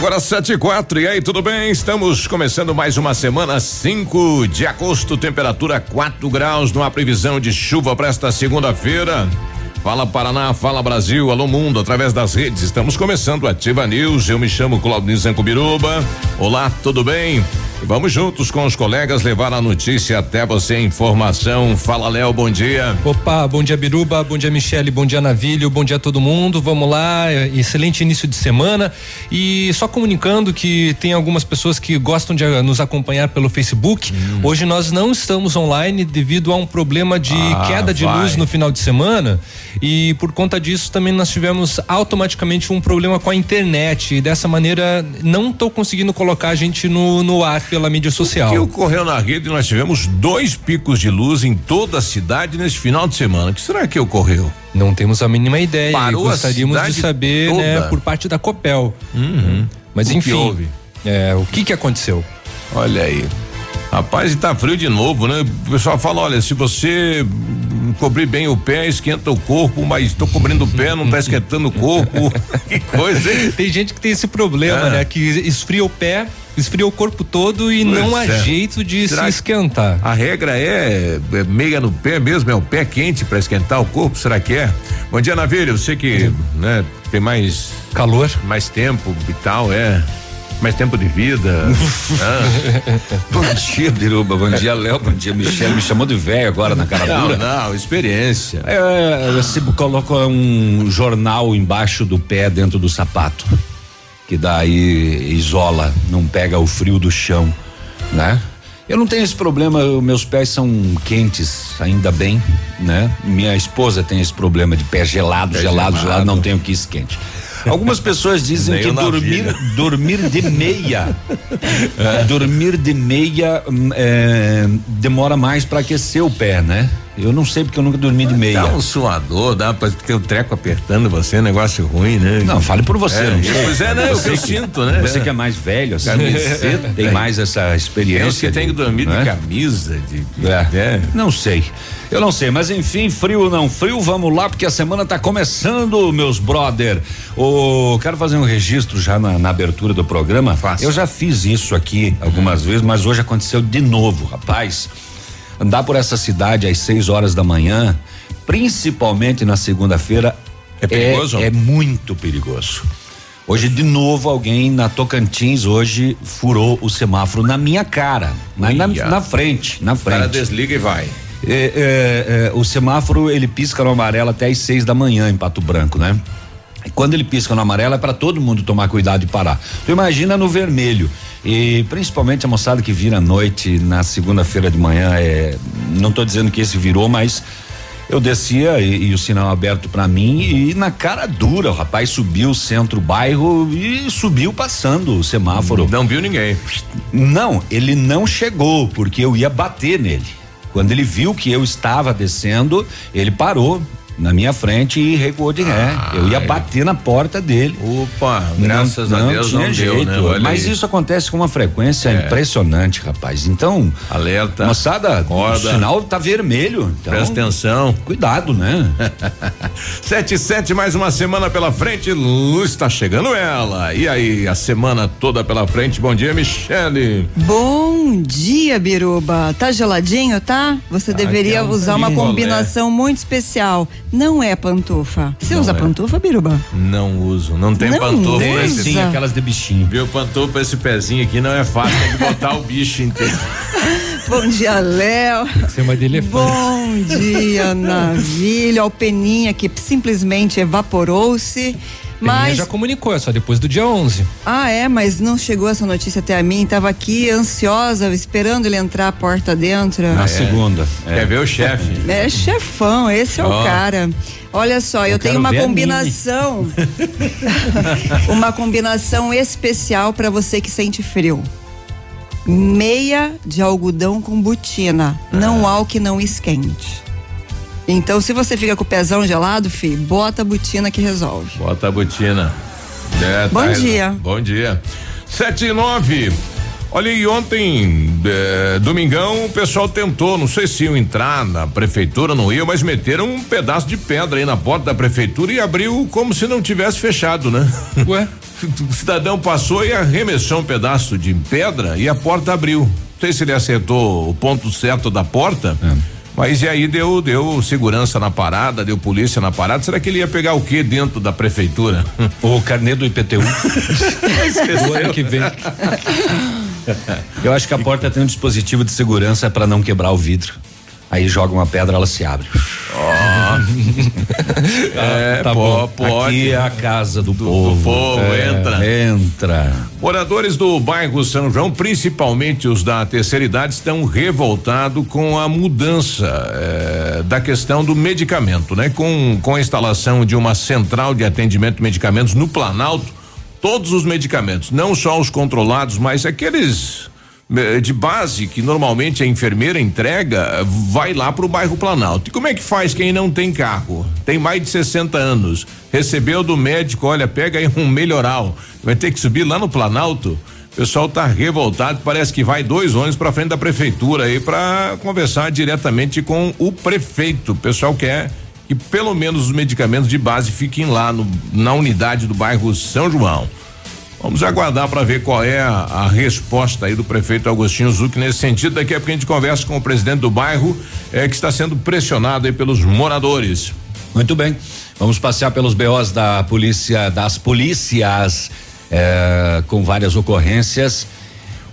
Agora sete e quatro, e aí, tudo bem? Estamos começando mais uma semana 5 de agosto, temperatura 4 graus, numa previsão de chuva para esta segunda-feira. Fala Paraná, fala Brasil, alô mundo, através das redes. Estamos começando Ativa News. Eu me chamo Claudio Zancubiruba. Olá, tudo bem? Vamos juntos com os colegas levar a notícia até você, informação. Fala, Léo, bom dia. Opa, bom dia, Biruba, bom dia, Michele, bom dia, Navilho, bom dia a todo mundo. Vamos lá, excelente início de semana. E só comunicando que tem algumas pessoas que gostam de nos acompanhar pelo Facebook. Hum. Hoje nós não estamos online devido a um problema de ah, queda de vai. luz no final de semana. E por conta disso também nós tivemos automaticamente um problema com a internet. E dessa maneira não estou conseguindo colocar a gente no, no ar pela mídia social. O que ocorreu na rede? Nós tivemos dois picos de luz em toda a cidade nesse final de semana. O que será que ocorreu? Não temos a mínima ideia. Parou Gostaríamos de saber, né, por parte da Copel. Uhum. Mas o enfim, é, o que que aconteceu? Olha aí. Rapaz, e tá frio de novo, né? O pessoal fala, olha, se você cobrir bem o pé, esquenta o corpo, mas tô cobrindo o pé, não tá esquentando o corpo. que coisa, hein? Tem gente que tem esse problema, ah. né? Que esfria o pé, esfria o corpo todo e pois não há é. jeito de Será se esquentar. A regra é, é, meia no pé mesmo, é o pé quente para esquentar o corpo, será que é? Bom dia, Navilha, você que, né, tem mais calor, mais tempo e tal, é mais tempo de vida. ah. Bom dia, Biruba. Bom dia, Léo. Bom dia, Michele. Me chamou de velho agora na cara não, dura. Não, experiência. É, é, você coloca um jornal embaixo do pé dentro do sapato. Que daí isola, não pega o frio do chão, né? Eu não tenho esse problema, meus pés são quentes, ainda bem, né? Minha esposa tem esse problema de pé gelado, pé gelado, gelado, gelado, não tenho que quente. Algumas pessoas dizem que dormir, dormir de meia, é. dormir de meia é, demora mais para aquecer o pé, né? Eu não sei porque eu nunca dormi de meia. Dá um suador, dá pra ter o treco apertando você, negócio ruim, né? Não, fale por você, é, não sei. Pois é, né? Você eu, eu sinto, né? Você que é mais velho, assim, tem mais essa experiência. Tem que tem que dormir de, de camisa, de, de é. é. Não sei. Eu não sei, mas enfim, frio ou não frio, vamos lá, porque a semana tá começando, meus brother. O, quero fazer um registro já na, na abertura do programa. Faça. Eu já fiz isso aqui algumas vezes, mas hoje aconteceu de novo, rapaz. Andar por essa cidade às 6 horas da manhã, principalmente na segunda-feira, é perigoso? É, é muito perigoso. Hoje, de novo, alguém na Tocantins hoje furou o semáforo na minha cara, na, na, na frente, na frente. O cara desliga e vai. É, é, é, o semáforo ele pisca no amarelo até às seis da manhã em Pato Branco, né? Quando ele pisca no amarelo é para todo mundo tomar cuidado e parar. Tu imagina no vermelho. E principalmente a moçada que vira à noite na segunda-feira de manhã, é, não estou dizendo que esse virou, mas eu descia e, e o sinal aberto para mim e na cara dura, o rapaz subiu o centro bairro e subiu passando o semáforo. Não viu ninguém. Não, ele não chegou porque eu ia bater nele. Quando ele viu que eu estava descendo, ele parou, na minha frente e recuou de ré. Ah, eu ia bater na porta dele. Opa, graças não, a Deus tinha não jeito. Deu, né? Mas isso acontece com uma frequência é. impressionante, rapaz. Então, alerta. Moçada, o sinal tá vermelho. Então, Presta atenção. Cuidado, né? sete e sete, mais uma semana pela frente. Luz está chegando ela. E aí, a semana toda pela frente. Bom dia, Michele. Bom dia, Biruba. Tá geladinho, tá? Você ah, deveria usar uma combinação muito especial não é pantufa. Você não usa é. pantufa, Biruba? Não uso. Não tem não pantufa. Tem sim, aquelas de bichinho. Viu, pantufa, esse pezinho aqui não é fácil. Tem que botar o bicho inteiro. Bom dia, Léo. Tem que ser uma de elefante. Bom dia, Navilha. O Peninha que simplesmente evaporou-se. Mas já comunicou, é só depois do dia 11. Ah, é, mas não chegou essa notícia até a mim. Tava aqui ansiosa, esperando ele entrar a porta dentro. Na é. segunda. É. Quer ver o chefe? É chefão, esse é oh. o cara. Olha só, eu, eu tenho uma combinação. uma combinação especial para você que sente frio. Meia de algodão com botina. Ah. Não há o que não esquente. Então, se você fica com o pezão gelado, fi, bota a botina que resolve. Bota a botina. É, Bom tá, dia. Bom dia. Sete e nove. Olha, e ontem, é, domingão, o pessoal tentou, não sei se iam entrar na prefeitura, não ia, mas meteram um pedaço de pedra aí na porta da prefeitura e abriu como se não tivesse fechado, né? Ué? o cidadão passou e arremessou um pedaço de pedra e a porta abriu. Não sei se ele acertou o ponto certo da porta. É. Mas e aí deu deu segurança na parada, deu polícia na parada. Será que ele ia pegar o que dentro da prefeitura? O carnê do IPTU. Esqueceu. ano que vem. Eu acho que a porta tem um dispositivo de segurança para não quebrar o vidro. Aí joga uma pedra, ela se abre. Oh. é, tá pô, pode. Aqui é a casa do, do povo. Do povo, é, entra. Entra. Moradores do bairro São João, principalmente os da terceira idade, estão revoltados com a mudança é, da questão do medicamento, né? Com, com a instalação de uma central de atendimento de medicamentos no Planalto, todos os medicamentos, não só os controlados, mas aqueles de base que normalmente a enfermeira entrega vai lá para o bairro Planalto. E como é que faz quem não tem carro? Tem mais de 60 anos, recebeu do médico, olha, pega aí um melhoral, vai ter que subir lá no Planalto. O pessoal tá revoltado, parece que vai dois ônibus para frente da prefeitura aí para conversar diretamente com o prefeito. O pessoal quer que pelo menos os medicamentos de base fiquem lá no, na unidade do bairro São João. Vamos aguardar para ver qual é a, a, resposta aí do prefeito Agostinho Zuc nesse sentido. Daqui a pouco a gente conversa com o presidente do bairro, é, que está sendo pressionado aí pelos moradores. Muito bem. Vamos passear pelos BOs da polícia, das polícias, é, com várias ocorrências.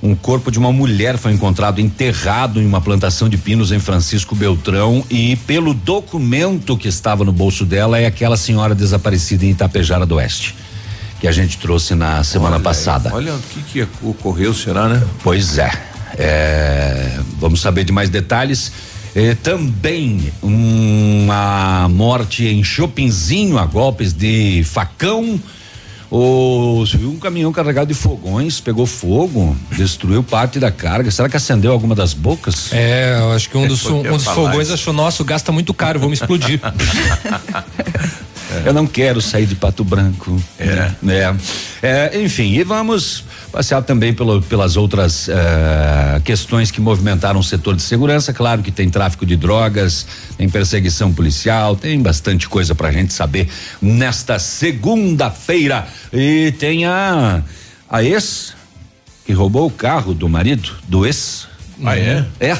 Um corpo de uma mulher foi encontrado enterrado em uma plantação de pinos em Francisco Beltrão e pelo documento que estava no bolso dela é aquela senhora desaparecida em Itapejara do Oeste que a gente trouxe na semana olha, passada. Olha o que, que ocorreu, será, né? Pois é. é vamos saber de mais detalhes. É, também uma morte em Chopinzinho a golpes de facão. O, um caminhão carregado de fogões pegou fogo, destruiu parte da carga. Será que acendeu alguma das bocas? É, eu acho que um dos, um dos fogões achou, nosso, gasta muito caro, vamos explodir. Eu não quero sair de Pato Branco. É. é. é enfim, e vamos passear também pelo, pelas outras uh, questões que movimentaram o setor de segurança. Claro que tem tráfico de drogas, tem perseguição policial, tem bastante coisa pra gente saber nesta segunda-feira. E tem a, a ex que roubou o carro do marido, do ex. Ah, é? É.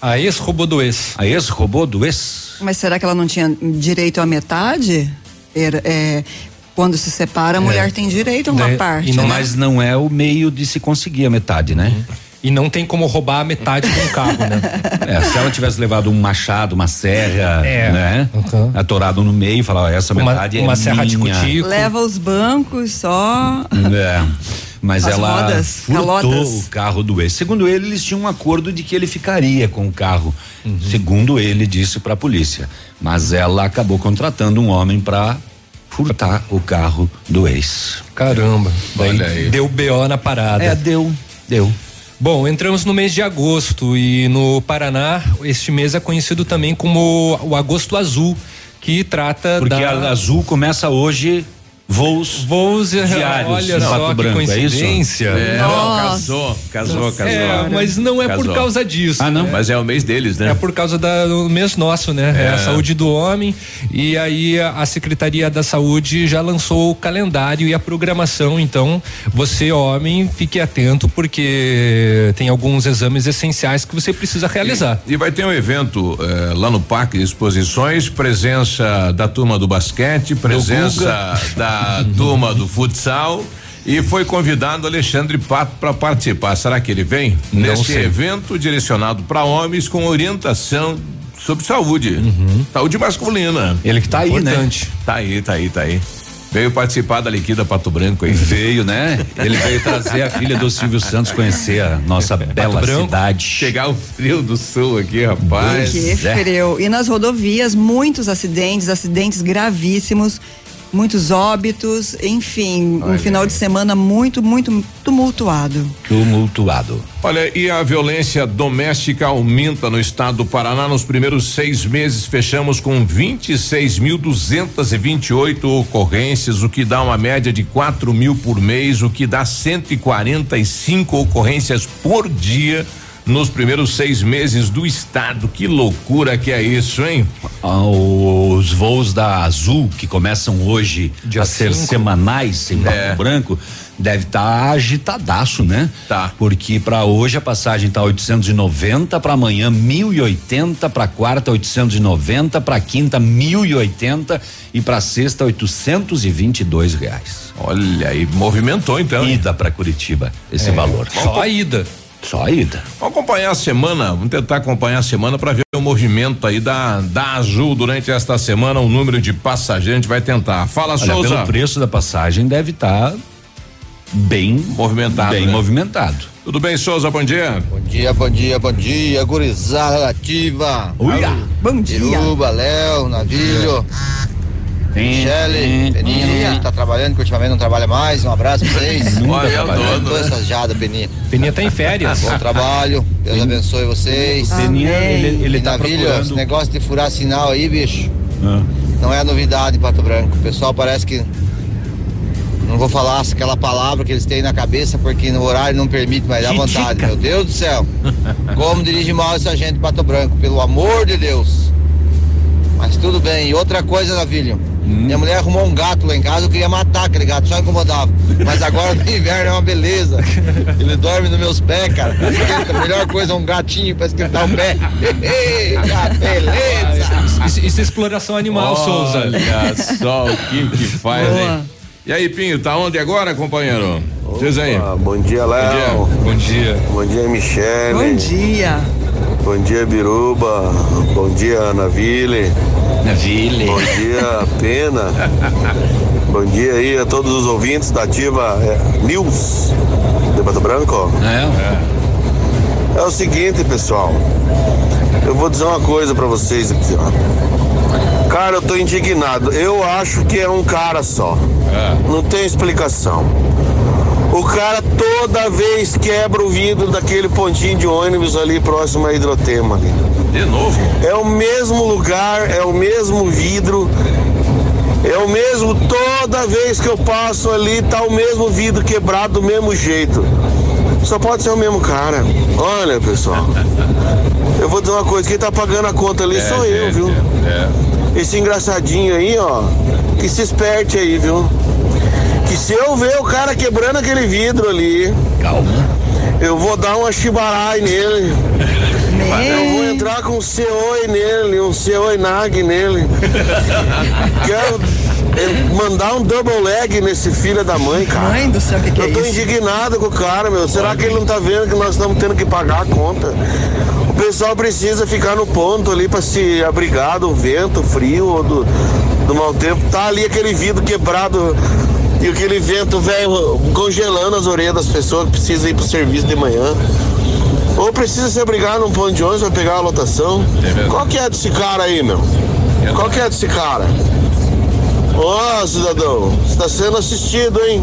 A ex roubou do ex. A ex roubou do ex. Mas será que ela não tinha direito à metade? Era, é, quando se separa, a é. mulher tem direito a uma né? parte. Não, né? Mas não é o meio de se conseguir a metade, né? Uhum. E não tem como roubar a metade de um carro, né? É, se ela tivesse levado um machado, uma serra, é. né? Uhum. Atorado no meio, falar, essa uma, metade uma é serra minha. de cutico. Leva os bancos só. É. Mas As ela rodas, furtou calotas. o carro do ex. Segundo ele, eles tinham um acordo de que ele ficaria com o carro. Uhum. Segundo ele disse para a polícia. Mas ela acabou contratando um homem para furtar o carro do ex. Caramba. Olha aí. Deu BO na parada. É, deu, deu. Bom, entramos no mês de agosto e no Paraná este mês é conhecido também como o agosto azul, que trata Porque da a azul começa hoje voos voos diários olha só que Branco, coincidência. É. É, casou casou casou. É, mas não é casou. por causa disso ah não? né? mas é o mês deles né? É por causa da, do mês nosso né? É. é. a saúde do homem. E aí a, a secretaria da saúde já lançou o calendário e a programação. Então você homem fique atento porque tem alguns exames essenciais que você precisa realizar. E, e vai ter um evento eh, lá no Parque de Exposições presença da turma do basquete presença da turma do futsal e foi convidado Alexandre Pato para participar. Será que ele vem? Não Nesse sei. evento direcionado para homens com orientação sobre saúde. Uhum. Saúde masculina. Ele que tá aí, né? Tá aí, tá aí, tá aí. Veio participar da Liquida Pato Branco aí. Veio, né? Ele veio trazer a filha do Silvio Santos conhecer a nossa bela cidade. Chegar o frio do sul aqui, rapaz. Que é. frio. E nas rodovias, muitos acidentes, acidentes gravíssimos muitos óbitos, enfim, Olha um final de semana muito, muito tumultuado. Tumultuado. Olha, e a violência doméstica aumenta no estado do Paraná. Nos primeiros seis meses, fechamos com 26.228 ocorrências, o que dá uma média de 4 mil por mês, o que dá 145 ocorrências por dia nos primeiros seis meses do estado. Que loucura que é isso, hein? Ah, os voos da Azul, que começam hoje Dia a ser cinco. semanais em Pato é. Branco, deve estar tá agitadaço, né? Tá. Porque para hoje a passagem tá 890, para amanhã 1080, para quarta 890, para quinta 1080 e para sexta 822 reais. Olha aí, movimentou então. Ida para Curitiba esse é. valor. Só a ida. Só a ida. Vamos acompanhar a semana, vamos tentar acompanhar a semana para ver o movimento aí da da Azul durante esta semana, o número de passageiros, a gente vai tentar. Fala, Olha, Souza. Pelo preço da passagem deve estar tá bem movimentado. Bem né? movimentado. Tudo bem, Souza? Bom dia. Bom dia, bom dia, bom dia, gurizada ativa. Uia. Bom dia. Iruba, Léo, Navilho. Michele, Peninha, tá trabalhando, que ultimamente não trabalha mais. Um abraço pra vocês. Olha, eu tô né? estagiado, Peninha. Peninha tá em férias. Bom trabalho, Deus abençoe vocês. Peninha, ele, ele tá procurando... esse negócio de furar sinal aí, bicho, ah. não é novidade em Pato Branco. O pessoal parece que não vou falar aquela palavra que eles têm na cabeça, porque no horário não permite, mas dá vontade. Meu Deus do céu. Como dirige mal essa gente de Pato Branco, pelo amor de Deus. Mas tudo bem. E outra coisa, Navilho. Hum. Minha mulher arrumou um gato lá em casa, eu queria matar aquele gato, só incomodava. Mas agora no inverno é uma beleza. Ele dorme nos meus pés, cara. A melhor coisa é um gatinho pra esquentar o pé. beleza! Isso, isso, é exploração animal, Olha Souza. Olha só o que que faz, Boa. hein? E aí, Pinho, tá onde agora, companheiro? Opa, Diz aí. Bom dia, Léo. Bom dia. Bom dia, Michele. Bom dia. Bom dia, Biruba. Bom dia, Ana Ville. Ville. Bom dia, Pena. Bom dia aí a todos os ouvintes da Ativa é, News de Pato Branco. É. é o seguinte, pessoal. Eu vou dizer uma coisa para vocês aqui, ó. Cara, eu tô indignado. Eu acho que é um cara só. É. Não tem explicação. O cara toda vez quebra o vidro daquele pontinho de ônibus ali próximo à hidrotema. Ali. De novo? É o mesmo lugar, é o mesmo vidro. É o mesmo, toda vez que eu passo ali, tá o mesmo vidro quebrado do mesmo jeito. Só pode ser o mesmo cara. Olha, pessoal. Eu vou dizer uma coisa, quem tá pagando a conta ali é, sou eu, viu? É esse engraçadinho aí, ó, que se esperte aí, viu? Se eu ver o cara quebrando aquele vidro ali. Calma. Eu vou dar uma chibarai nele. Eu vou entrar com um Seoi nele, um Seoi Nag nele. Quero mandar um double leg nesse filho da mãe, cara. Mãe do céu, que, que Eu é tô isso? indignado com o cara, meu. Será que ele não tá vendo que nós estamos tendo que pagar a conta? O pessoal precisa ficar no ponto ali para se abrigar do vento, frio ou do, do mau tempo. Tá ali aquele vidro quebrado e aquele vento velho congelando as orelhas das pessoas que precisam ir pro serviço de manhã. Ou precisa se abrigar num ponto de ônibus pra pegar a lotação. É Qual que é desse cara aí, meu? Qual que é desse cara? Ó, oh, cidadão, está sendo assistido, hein?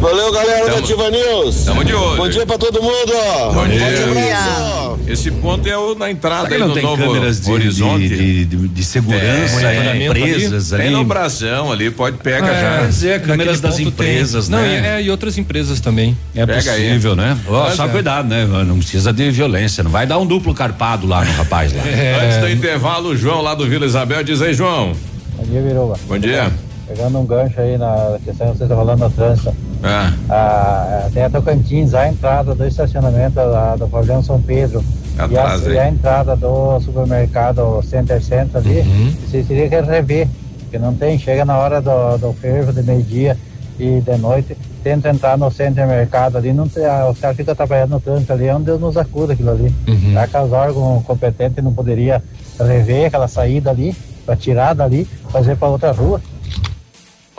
Valeu, galera tamo, da Ativa News. Tamo de olho. Bom dia pra todo mundo. Bom dia. Esse ponto é o na entrada aí no tem Novo câmeras de, Horizonte. De, de, de segurança, é, empresas ali. Tem no brasão ali, pode pegar é, já. Mas é, câmeras das empresas, tem. né? Não, e, é, e outras empresas também. É Pega possível, aí. né? Oh, só é. cuidado, né? Não precisa de violência, não vai dar um duplo carpado lá no rapaz lá. É. Antes do intervalo, o João lá do Vila Isabel diz aí, João. Bom dia, Viruba. Bom dia. Pegando um gancho aí na questão que você está falando no trânsito. Ah. Ah, tem a Tocantins, a entrada do estacionamento lá do pavilhão São Pedro. Atrás, e, a, e a entrada do supermercado Center Center ali, uhum. você teria que rever, porque não tem, chega na hora do, do fervo de meio-dia e de noite, tenta entrar no centro mercado ali, não tem, o cara fica trabalhando no trânsito ali, é um Deus nos acuda aquilo ali. Uhum. Será que os órgãos competentes não poderia rever aquela saída ali? para tirar dali, fazer para outra rua.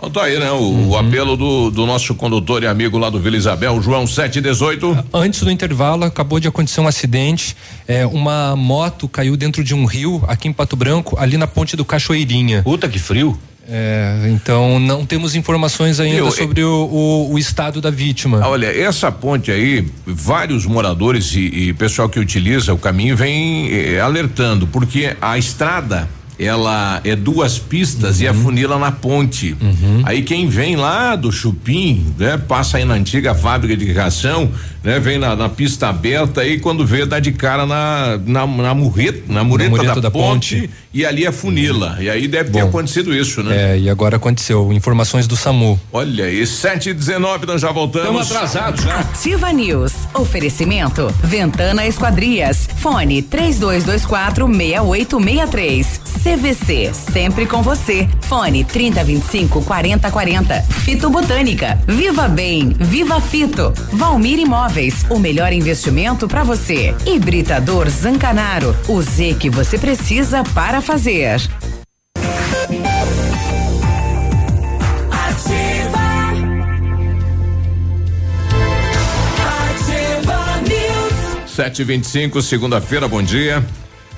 Então tá aí, né? O, uhum. o apelo do, do, nosso condutor e amigo lá do Vila Isabel, João 718. Antes do intervalo, acabou de acontecer um acidente. É, uma moto caiu dentro de um rio aqui em Pato Branco, ali na ponte do Cachoeirinha. Puta que frio. É, então não temos informações ainda Eu, sobre o, o, o, estado da vítima. Olha, essa ponte aí, vários moradores e, e pessoal que utiliza o caminho vem eh, alertando, porque a estrada ela é duas pistas uhum. e afunila na ponte. Uhum. Aí quem vem lá do Chupim, né, passa aí na antiga fábrica de ração, né, vem na, na pista aberta e quando vê dá de cara na na, na murreta, na mureta, da, da, ponte, ponte e ali afunila. Uhum. E aí deve Bom, ter acontecido isso, né? É, e agora aconteceu. Informações do SAMU. Olha aí, sete e dezenove, nós já voltamos. Estamos atrasados já. Ativa News. Oferecimento. Ventana Esquadrias. Fone três dois dois quatro meia oito meia três. CVC, sempre com você. Fone 3025 4040. Fito Botânica. Viva Bem, Viva Fito. Valmir Imóveis, o melhor investimento para você. Hibridador Zancanaro, o Z que você precisa para fazer. Sete e vinte e cinco, segunda-feira, bom dia.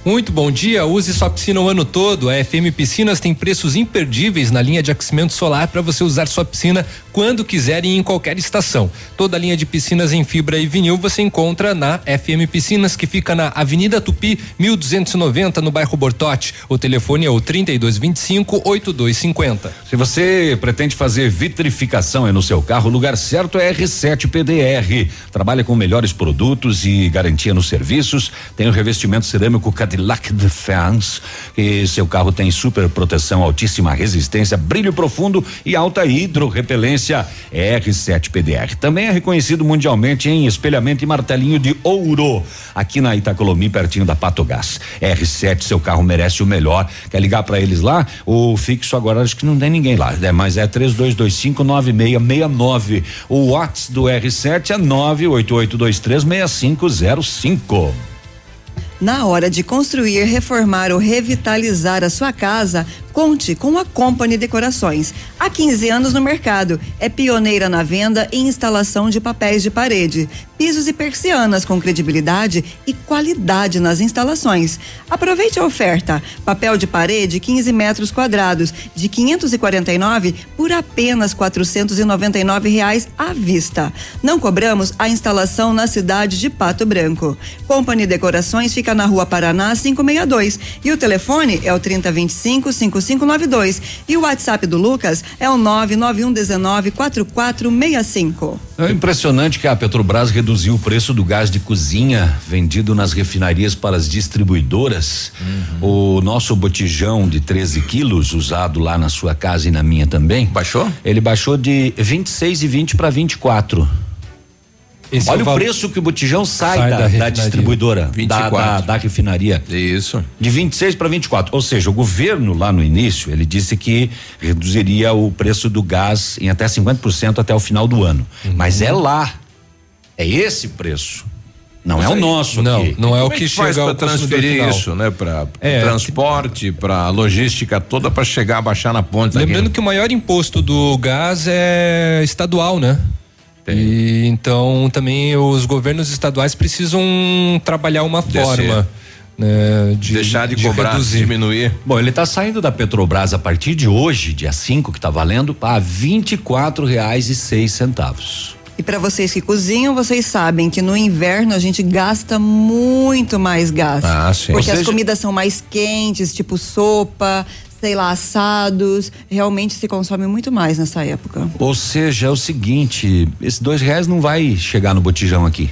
Muito bom dia. Use sua piscina o ano todo. A FM Piscinas tem preços imperdíveis na linha de aquecimento solar para você usar sua piscina quando quiser e em qualquer estação. Toda a linha de piscinas em fibra e vinil você encontra na FM Piscinas, que fica na Avenida Tupi, 1290, no bairro Bortote. O telefone é o 3225 8250. Se você pretende fazer vitrificação no seu carro, o lugar certo é R7 PDR. Trabalha com melhores produtos e garantia nos serviços. Tem o revestimento cerâmico Cadillac Defense, e seu carro tem super proteção, altíssima resistência, brilho profundo e alta hidrorrepelência R7 PDR. Também é reconhecido mundialmente em espelhamento e martelinho de ouro, aqui na Itacolomi, pertinho da Patogás. R7, seu carro merece o melhor. Quer ligar para eles lá? O fixo agora acho que não tem ninguém lá, né? Mas é 32259669. O WhatsApp do R7 é 988236505. Na hora de construir, reformar ou revitalizar a sua casa, Conte com a Company Decorações. Há 15 anos no mercado, é pioneira na venda e instalação de papéis de parede, pisos e persianas com credibilidade e qualidade nas instalações. Aproveite a oferta: papel de parede 15 metros quadrados de 549 por apenas 499 reais à vista. Não cobramos a instalação na cidade de Pato Branco. Company Decorações fica na Rua Paraná 562 e o telefone é o 3025 55 5592. E o WhatsApp do Lucas é o 991194465. É impressionante que a Petrobras reduziu o preço do gás de cozinha vendido nas refinarias para as distribuidoras. Uhum. O nosso botijão de 13 quilos, usado lá na sua casa e na minha também. Baixou? Ele baixou de 26 e 20 para 24. Esse Olha é o, o preço que o botijão sai, sai da, da, da, distribuidora, da, da, da, refinaria. Isso. De 26 para 24. Ou seja, o governo lá no início, ele disse que reduziria o preço do gás em até 50% até o final do ano. Uhum. Mas é lá. É esse preço. Não Mas é aí, o nosso não, aqui. Não é o que, que chega para transferir isso, né? Para é, transporte, para logística toda para chegar a baixar na ponta. Lembrando aqui. que o maior imposto do gás é estadual, né? E, então também os governos estaduais precisam trabalhar uma Descer. forma. Né, de, deixar de, de cobrar, reduzir. diminuir. Bom, ele está saindo da Petrobras a partir de hoje, dia 5, que está valendo, a vinte e quatro reais e seis centavos. E para vocês que cozinham, vocês sabem que no inverno a gente gasta muito mais gás. Ah, sim. Porque seja... as comidas são mais quentes, tipo sopa, sei lá, assados, realmente se consome muito mais nessa época. Ou seja, é o seguinte, esses dois reais não vai chegar no botijão aqui.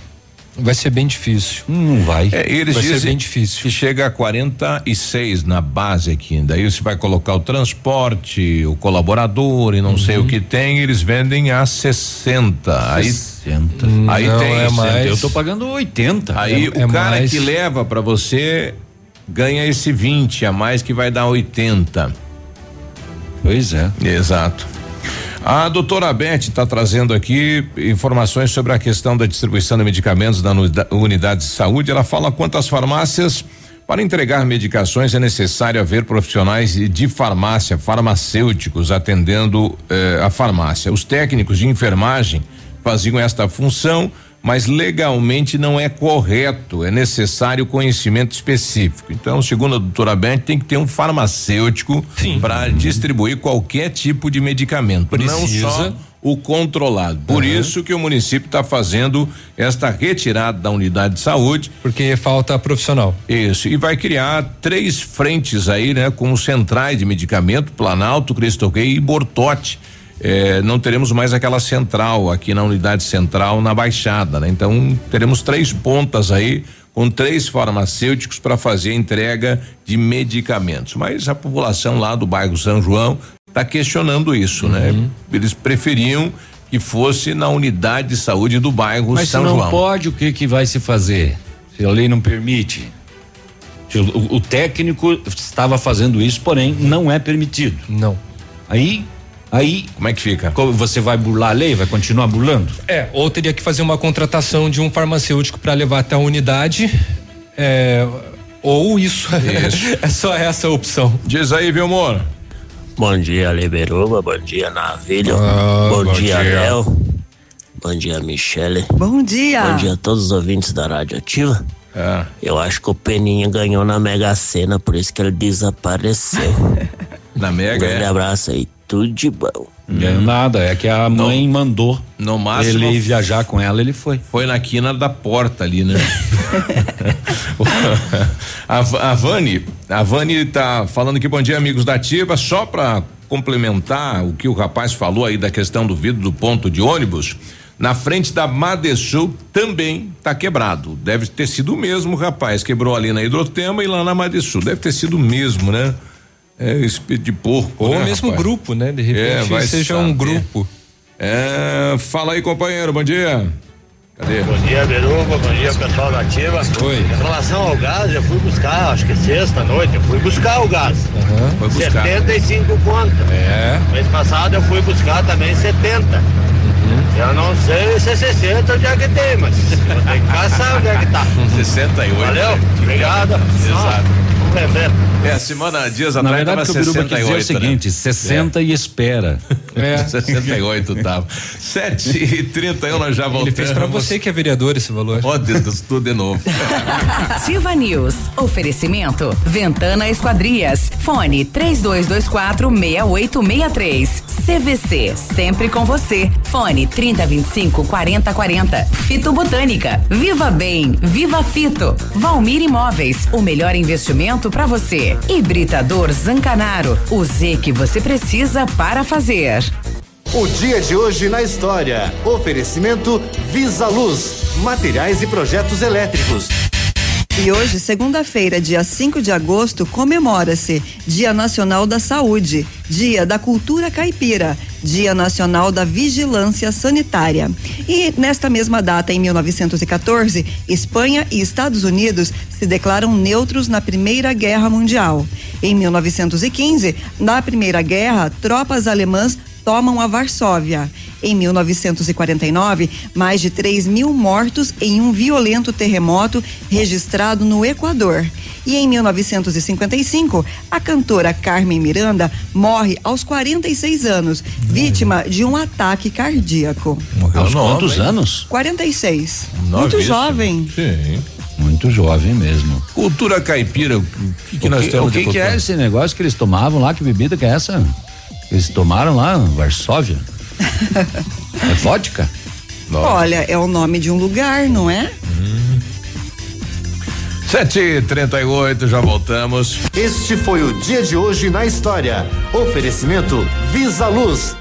Vai ser bem difícil. Não vai. É, eles vai ser bem difícil. Que chega a 46 na base aqui. Daí você vai colocar o transporte, o colaborador e não uhum. sei o que tem, eles vendem a 60. Aí 60. Aí não tem é mais. Eu tô pagando 80. Aí é, o é cara mais... que leva para você ganha esse 20 a mais que vai dar 80. Pois é. Exato. A doutora Beth está trazendo aqui informações sobre a questão da distribuição de medicamentos da unidade de saúde. Ela fala quantas farmácias para entregar medicações é necessário haver profissionais de farmácia, farmacêuticos atendendo eh, a farmácia. Os técnicos de enfermagem faziam esta função mas legalmente não é correto, é necessário conhecimento específico. Então, segundo a doutora Beth, tem que ter um farmacêutico para distribuir qualquer tipo de medicamento, Precisa. não só o controlado. Por uhum. isso que o município está fazendo esta retirada da unidade de saúde. Porque falta profissional. Isso. E vai criar três frentes aí, né? Com centrais de medicamento, Planalto, Cristo Rei e Bortote. É, não teremos mais aquela central aqui na unidade central na Baixada, né? Então teremos três pontas aí com três farmacêuticos para fazer a entrega de medicamentos. Mas a população lá do bairro São João está questionando isso, né? uhum. né? Eles preferiam que fosse na unidade de saúde do bairro Mas São se não João. pode, o que que vai se fazer? Se a lei não permite. O, o técnico estava fazendo isso, porém não é permitido. Não. Aí Aí. Como é que fica? Você vai burlar a lei? Vai continuar burlando? É, ou teria que fazer uma contratação de um farmacêutico para levar até a unidade. É, ou isso. isso. é só essa a opção. Diz aí, viu, amor? Bom dia, Liberuba. Bom dia, Navilho. Ah, bom, bom, dia, Léo. Bom dia, Michele. Bom dia. Bom dia a todos os ouvintes da Rádio Ativa. É. Eu acho que o Peninha ganhou na Mega Sena, por isso que ele desapareceu. na Mega? Um grande é. abraço aí tudo de bom. Hum. nada, é que a mãe no, mandou no máximo, ele viajar com ela, ele foi. Foi na quina da porta ali, né? a, a Vani, a Vani tá falando que bom dia, amigos da Ativa, só para complementar o que o rapaz falou aí da questão do vidro do ponto de ônibus, na frente da Madesul também tá quebrado. Deve ter sido o mesmo rapaz, quebrou ali na Hidrotema e lá na Madesul. Deve ter sido o mesmo, né? É, espírito de porco. Ou né, mesmo rapaz? grupo, né? De repente é, seja saber. um grupo. É, fala aí, companheiro, bom dia. Cadê? Bom dia, Beruba, bom dia, pessoal da Ativa. Oi. Em relação ao gás, eu fui buscar, acho que sexta noite, eu fui buscar o gás. Uhum, foi buscar. 75 conto. É. Mês passado eu fui buscar também 70. Uhum. Eu não sei se é 60 onde é que tem, mas eu tenho que caçar onde é que tá. 68. Valeu, obrigado. Exato. Vamos rever. É, Simona dias atrás Na verdade, tava 68, quer dizer o seguinte, né? 60 é. e espera. É. 68 tava. 7 e 31 nós já voltamos. Ele fez pra você que é vereador esse valor. Ó, oh, Deus, tudo de novo. Ativa News. Oferecimento. Ventana Esquadrias. Fone 3224 6863. CVC. Sempre com você. Fone 3025 4040. Fito Botânica. Viva Bem. Viva Fito. Valmir Imóveis. O melhor investimento para você. Hibridador Zancanaro, o Z que você precisa para fazer. O dia de hoje na história. Oferecimento Visa Luz, materiais e projetos elétricos. E hoje, segunda-feira, dia 5 de agosto, comemora-se Dia Nacional da Saúde, Dia da Cultura Caipira, Dia Nacional da Vigilância Sanitária. E nesta mesma data, em 1914, Espanha e Estados Unidos se declaram neutros na Primeira Guerra Mundial. Em 1915, na Primeira Guerra, tropas alemãs tomam a Varsóvia. Em 1949, mais de 3 mil mortos em um violento terremoto registrado no Equador. E em 1955, a cantora Carmen Miranda morre aos 46 anos, vítima de um ataque cardíaco. Morreu aos quantos anos? 46. Muito jovem. Sim. Muito jovem mesmo. Cultura caipira, o que, que, nós temos O que, que é esse negócio que eles tomavam lá? Que bebida que é essa? Eles tomaram lá, Varsóvia? é vodka? Olha, é o nome de um lugar, não é? Hum. Sete e trinta e oito, já voltamos. Este foi o dia de hoje na história. Oferecimento Visa Luz.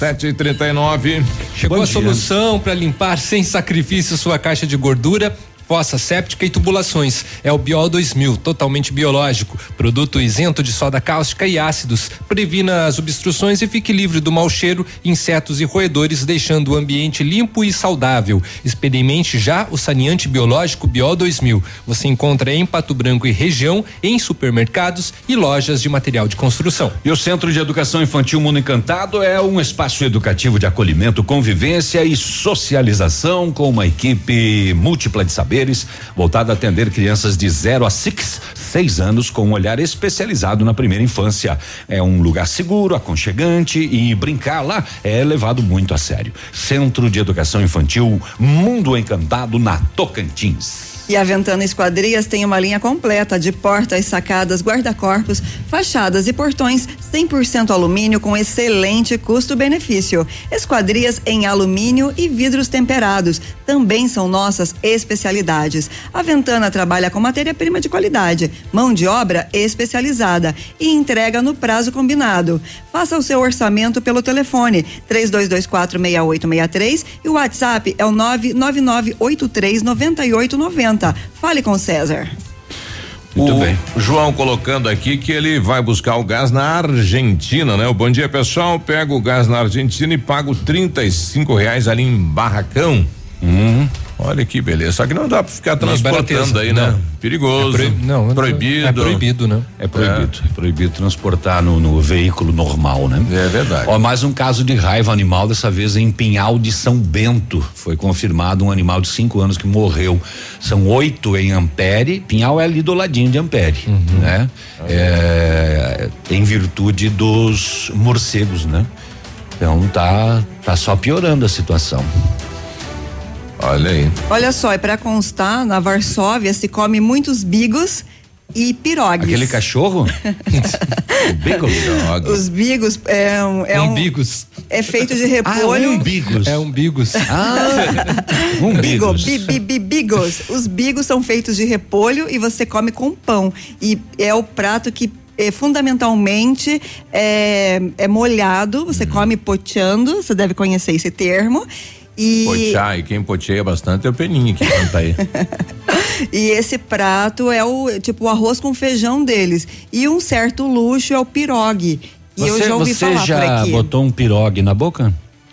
Sete e trinta e nove. Chegou Bom a dia. solução para limpar sem sacrifício sua caixa de gordura fossa séptica e tubulações. É o Biol 2000, totalmente biológico, produto isento de soda cáustica e ácidos. Previna as obstruções e fique livre do mau cheiro, insetos e roedores, deixando o ambiente limpo e saudável. Experimente já o saneante biológico Biol 2000. Você encontra em Pato Branco e região, em supermercados e lojas de material de construção. E o Centro de Educação Infantil Mundo Encantado é um espaço educativo de acolhimento, convivência e socialização com uma equipe múltipla de saber saberes, voltado a atender crianças de 0 a 6, 6 anos com um olhar especializado na primeira infância. É um lugar seguro, aconchegante e brincar lá é levado muito a sério. Centro de Educação Infantil Mundo Encantado na Tocantins. E a Ventana Esquadrias tem uma linha completa de portas, sacadas, guarda-corpos, fachadas e portões 100% alumínio com excelente custo-benefício. Esquadrias em alumínio e vidros temperados também são nossas especialidades. A Ventana trabalha com matéria-prima de qualidade, mão de obra especializada e entrega no prazo combinado. Faça o seu orçamento pelo telefone 32246863 e o WhatsApp é o 999839890. Fale com o César. Muito o bem. João colocando aqui que ele vai buscar o gás na Argentina, né? O bom dia pessoal, pego o gás na Argentina e pago 35 reais ali em Barracão. Uhum. Olha que beleza. Só que não dá para ficar transportando aí, né? Perigoso. É proib... não, proibido. É proibido, né? É proibido. É, é proibido transportar no, no, veículo normal, né? É verdade. Ó, mais um caso de raiva animal, dessa vez em Pinhal de São Bento. Foi confirmado um animal de cinco anos que morreu. São oito em Ampere. Pinhal é ali do ladinho de Ampere, uhum. né? É, em virtude dos morcegos, né? Então tá, tá só piorando a situação. Olha aí. Olha só, e para constar, na Varsóvia se come muitos bigos e pirogues. Aquele cachorro? bigos. Os bigos é um, é um bigos. É feito de repolho. Ah, umbigos. É umbigos. Ah, umbigos. Bigo, bi, bi, bigos. Os bigos são feitos de repolho e você come com pão. E é o prato que é, fundamentalmente é, é molhado, você hum. come poteando, você deve conhecer esse termo. E... Pochá, e quem pocheia bastante é o Peninha que canta aí. e esse prato é o tipo o arroz com feijão deles. E um certo luxo é o pirogue. E você, eu já ouvi você falar já por aqui. botou um pirogue na boca?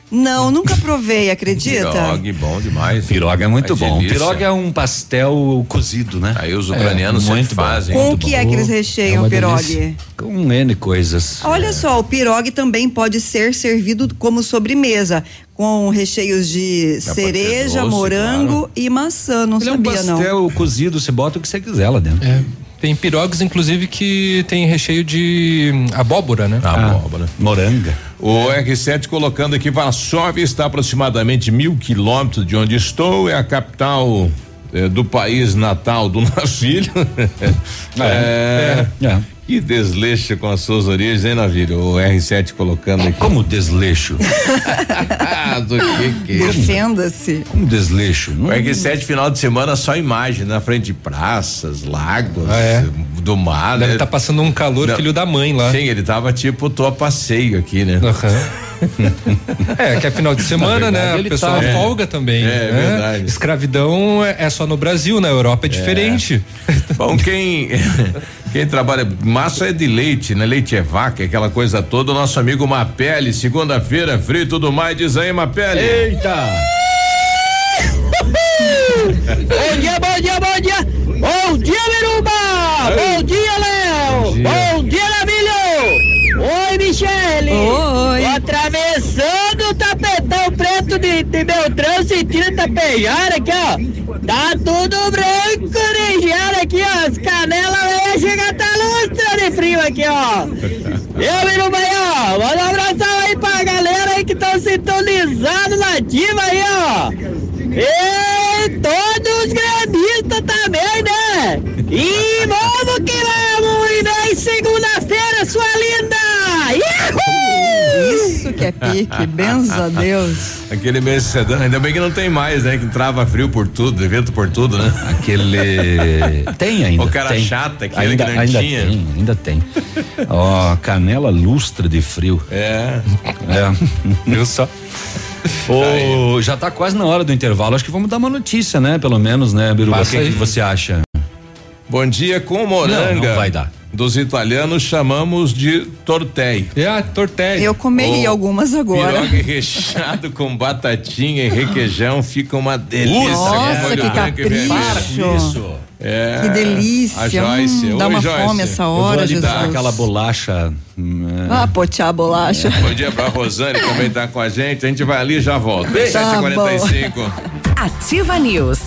Não, nunca provei, acredita? Pirogue, bom demais. Pirogue é muito bom. Delícia. Pirogue é um pastel cozido, né? Aí os ucranianos é, muito fazem. Com o que bom. é que eles recheiam é o pirogue? Delícia. Com N coisas. Olha é. só, o pirogue também pode ser servido como sobremesa, com recheios de cereja, doce, morango claro. e maçã. Não Ele sabia, não. É um pastel não. cozido, você bota o que você quiser lá dentro. É. Tem pirogues, inclusive, que tem recheio de abóbora, né? Ah, abóbora. Moranga. O R7 colocando aqui, Varsóvia está aproximadamente mil quilômetros de onde estou, é a capital é, do país natal do nosso filho. é, é, é. Que desleixo com as suas origens, hein, Navírio? O R7 colocando aqui. Como desleixo? do que que é? Defenda-se. Como desleixo? O R7 final de semana só imagem na frente de praças, lagos, ah, é? do mar. Deve né? tá passando um calor Não, filho da mãe lá. Sim, ele tava tipo, tô a passeio aqui, né? Uhum. é, que é final de semana, né? verdade, né? A pessoa tá, folga é. também. É, né? verdade. Escravidão é, é, só no Brasil, na Europa é, é. diferente. Bom, quem quem trabalha massa é de leite, né? Leite é vaca, aquela coisa toda. O nosso amigo Mapele, segunda-feira, frio e tudo mais, diz aí, Mapele. Eita! bom dia, bom dia, bom dia! Bom dia, Miruba! Bom dia, Léo! Bom dia, Navilho! Oi, Michele! Oi! Tô atravessando o tapetão preto de, de Beltrão, sentindo Tapejara aqui, ó. Tá tudo branco, ligeiro aqui, ó. As canelas vai chegar até lustra de frio aqui, ó. Eu, bem, ó. Manda um abração aí pra galera aí que estão sintonizados na diva aí, ó. E todos os gremistas também, né? E vamos que vamos! E daí segunda-feira, sua linda! Isso que é pique, benzo a Deus. Aquele mês sedã, ainda bem que não tem mais, né? Que entrava frio por tudo, vento por tudo, né? Aquele. tem ainda. O cara tem. chato, aquele ainda, que não ainda tinha. Tem, ainda tem. Ó, canela lustra de frio. É. É. Viu só? Ô, já tá quase na hora do intervalo. Acho que vamos dar uma notícia, né? Pelo menos, né, Biruba? O que, que você acha? Bom dia com moranga. Não, não vai dar. Dos italianos chamamos de tortei. É, tortei. Eu comeria Ô, algumas agora. Pirogue recheado com batatinha e requeijão fica uma delícia. Nossa, Molho que capricho. É. Que delícia. A Joyce. Hum, dá Oi, uma Joyce. fome essa Eu vou hora, ali Jesus. dar aquela bolacha. hum, é. Ah, potear a bolacha. Bom dia pra Rosane também tá com a gente. A gente vai ali e já volta. Tá 7h45. Ativa News.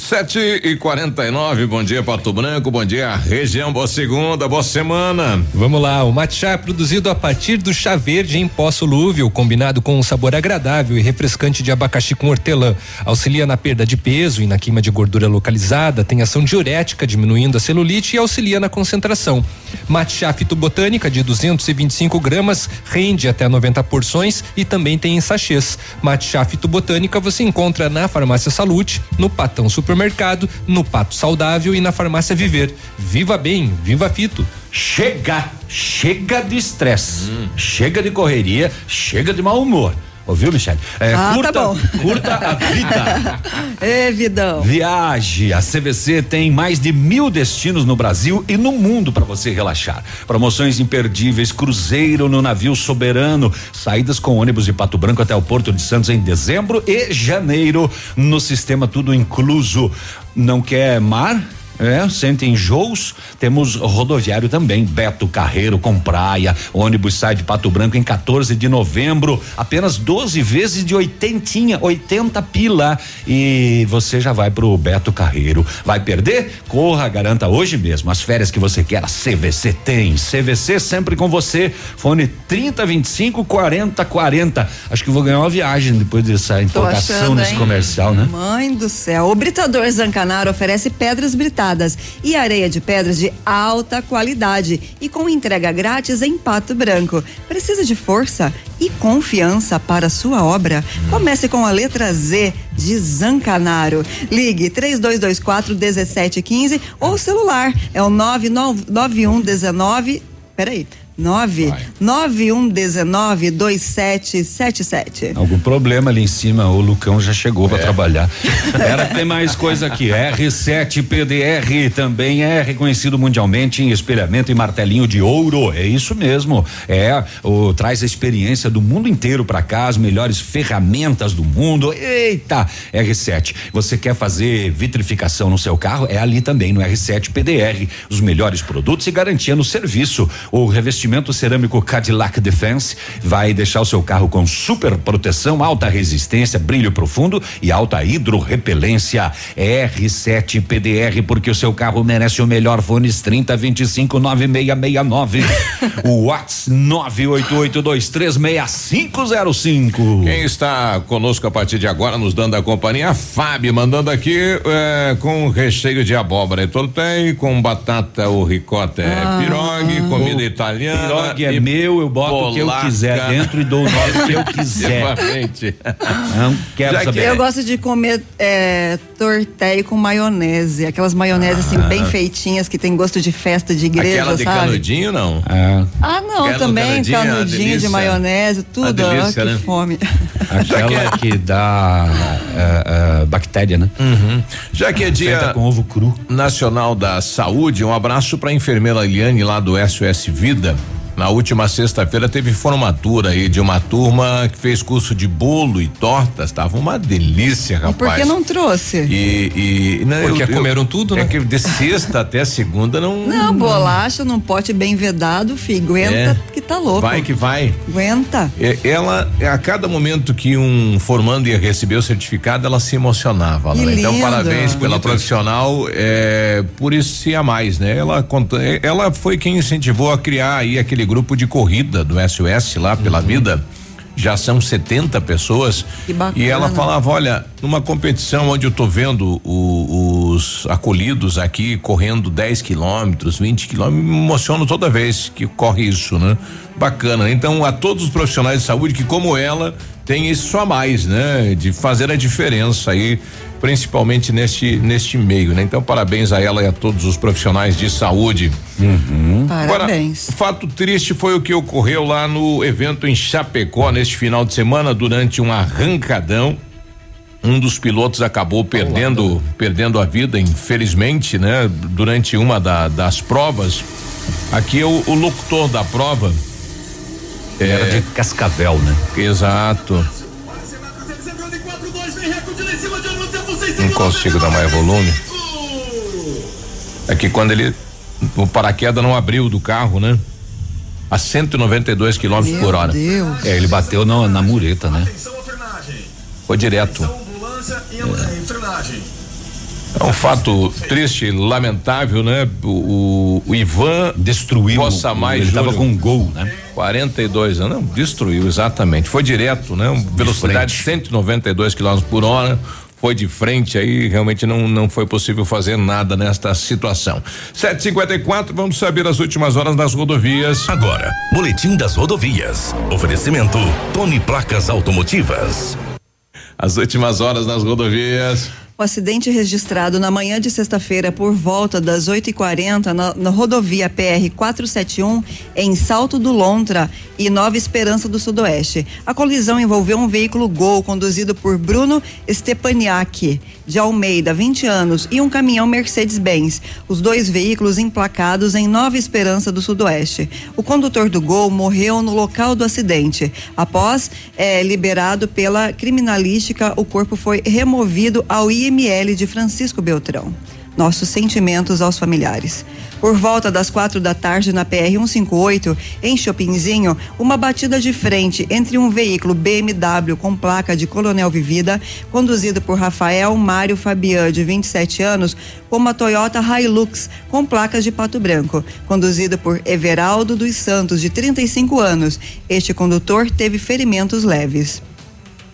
Sete e quarenta e nove, bom dia Pato Branco, bom dia região, boa segunda, boa semana. Vamos lá, o matcha é produzido a partir do chá verde em pó solúvel, combinado com um sabor agradável e refrescante de abacaxi com hortelã. Auxilia na perda de peso e na queima de gordura localizada, tem ação diurética, diminuindo a celulite e auxilia na concentração. Matcha fitobotânica de 225 gramas rende até 90 porções e também tem em sachês. Matcha fitobotânica você encontra na Farmácia Salute, no Patão Supermercado, no Pato Saudável e na Farmácia Viver. Viva bem, viva fito. Chega, chega de estresse, chega de correria, chega de mau humor. Ouviu, Michele? É, Ah, tá curta, bom. curta a vida. Ê, vidão. Viaje. A CVC tem mais de mil destinos no Brasil e no mundo para você relaxar. Promoções imperdíveis, cruzeiro no navio soberano, saídas com ônibus de Pato Branco até o Porto de Santos em dezembro e janeiro no sistema tudo incluso. Não quer mar? É, sente enjoos, temos rodoviário também, Beto Carreiro com praia, ônibus sai de Pato Branco em 14 de novembro, apenas 12 vezes de oitentinha, 80 pila e você já vai pro Beto Carreiro. Vai perder? Corra, garanta hoje mesmo as férias que você quer, a CVC tem. CVC sempre com você. Fone 30 25 40 40. Acho que vou ganhar uma viagem depois dessa empolgação achando, nesse hein? comercial, né? Mãe do céu. O Britador Zancanaro oferece pedras britadas e areia de pedras de alta qualidade e com entrega grátis em Pato Branco. Precisa de força e confiança para sua obra? Comece com a letra Z de Zancanaro. Ligue 3224 1715 ou celular é o 99119 Peraí. 9 9119 2777. Algum problema ali em cima, o Lucão já chegou É. para trabalhar. Era que tem mais coisa aqui. R7 PDR também é reconhecido mundialmente em espelhamento e martelinho de ouro. É isso mesmo. É, o, traz a experiência do mundo inteiro para cá, as melhores ferramentas do mundo. Eita, R7. Você quer fazer vitrificação no seu carro? É ali também no R7 PDR. Os melhores produtos e garantia no serviço. O revestimento cerâmico Cadillac Defense vai deixar o seu carro com super proteção, alta resistência, brilho profundo e alta hidrorrepelência. R7 PDR, porque o seu carro merece o melhor. Fones 30 25 9669. o WhatsApp 988236505. Quem está conosco a partir de agora, nos dando a companhia, a Fábio, mandando aqui eh, com recheio de abóbora e tortei, com batata ou ricota é Ah. pirogue, comida italiana. Pirogue é meu, eu boto o que eu polaca. quiser dentro e dou o nome que eu quiser. Não quero Já saber. Eu gosto de comer é, tortéi com maionese. Aquelas maioneses assim, bem feitinhas, que tem gosto de festa de igreja, Aquela de sabe? canudinho, não? Ah, não, Aquela também, canudinho, canudinho de maionese, tudo. Delícia, ah, que né? fome. Aquela que dá ah, ah, bactéria, né? Uhum. Já que é dia Feita com ovo cru. nacional da saúde, um abraço para a enfermeira Eliane lá do SOS Vida. Na última sexta-feira teve formatura aí de uma turma que fez curso de bolo e tortas, tava uma delícia, rapaz. E por que não trouxe? E, e não, porque eu, comeram tudo, é né? É que de sexta até segunda não. Não, bolacha num pote bem vedado, filho, aguenta é, que tá louco. Vai que vai. Aguenta. É, ela, a cada momento que um formando ia receber o certificado, ela se emocionava. Lá, então, parabéns pela profissional, é, por isso se a mais, né? Ela, ela foi quem incentivou a criar aí aquele grupo de corrida do SOS lá pela uhum. vida. Já são 70 pessoas. E ela falava: olha, numa competição onde eu tô vendo o, os acolhidos aqui correndo 10 quilômetros, 20 quilômetros, me emociono toda vez que corre isso, né? Bacana. Então, a todos os profissionais de saúde que, como ela, tem isso a mais, né? De fazer a diferença aí principalmente neste neste meio, né? Então parabéns a ela e a todos os profissionais de saúde. Uhum. Parabéns. Agora, fato triste foi o que ocorreu lá no evento em Chapecó neste final de semana durante um arrancadão. Um dos pilotos acabou perdendo perdendo a vida, infelizmente, né? Durante uma da, das provas. Aqui é o, o locutor da prova. Era é, de Cascavel, né? Exato. Não consigo dar mais volume. É que quando ele. O paraquedas não abriu do carro, né? A 192 km por hora. Deus. É, ele bateu na, na mureta, né? Foi direto. É. um fato triste, lamentável, né? O, o Ivan destruiu. Possa mais. Ele estava com um gol, né? 42 anos, não, destruiu exatamente. Foi direto, né? Velocidade de 192 km por hora foi de frente aí, realmente não não foi possível fazer nada nesta situação. 754, vamos saber as últimas horas das rodovias. Agora, boletim das rodovias. Oferecimento Tony Placas Automotivas. As últimas horas nas rodovias. O acidente registrado na manhã de sexta-feira por volta das 8h40 na, na, rodovia PR 471 em Salto do Lontra e Nova Esperança do Sudoeste. A colisão envolveu um veículo Gol conduzido por Bruno Stepaniak de Almeida, 20 anos, e um caminhão Mercedes-Benz. Os dois veículos emplacados em Nova Esperança do Sudoeste. O condutor do Gol morreu no local do acidente. Após é, liberado pela criminalística, o corpo foi removido ao IML IML de Francisco Beltrão. Nossos sentimentos aos familiares. Por volta das quatro da tarde na PR 158, em Chopinzinho, uma batida de frente entre um veículo BMW com placa de Coronel Vivida, conduzido por Rafael Mário Fabian, de 27 anos, com uma Toyota Hilux com placas de Pato Branco, conduzido por Everaldo dos Santos, de 35 anos. Este condutor teve ferimentos leves.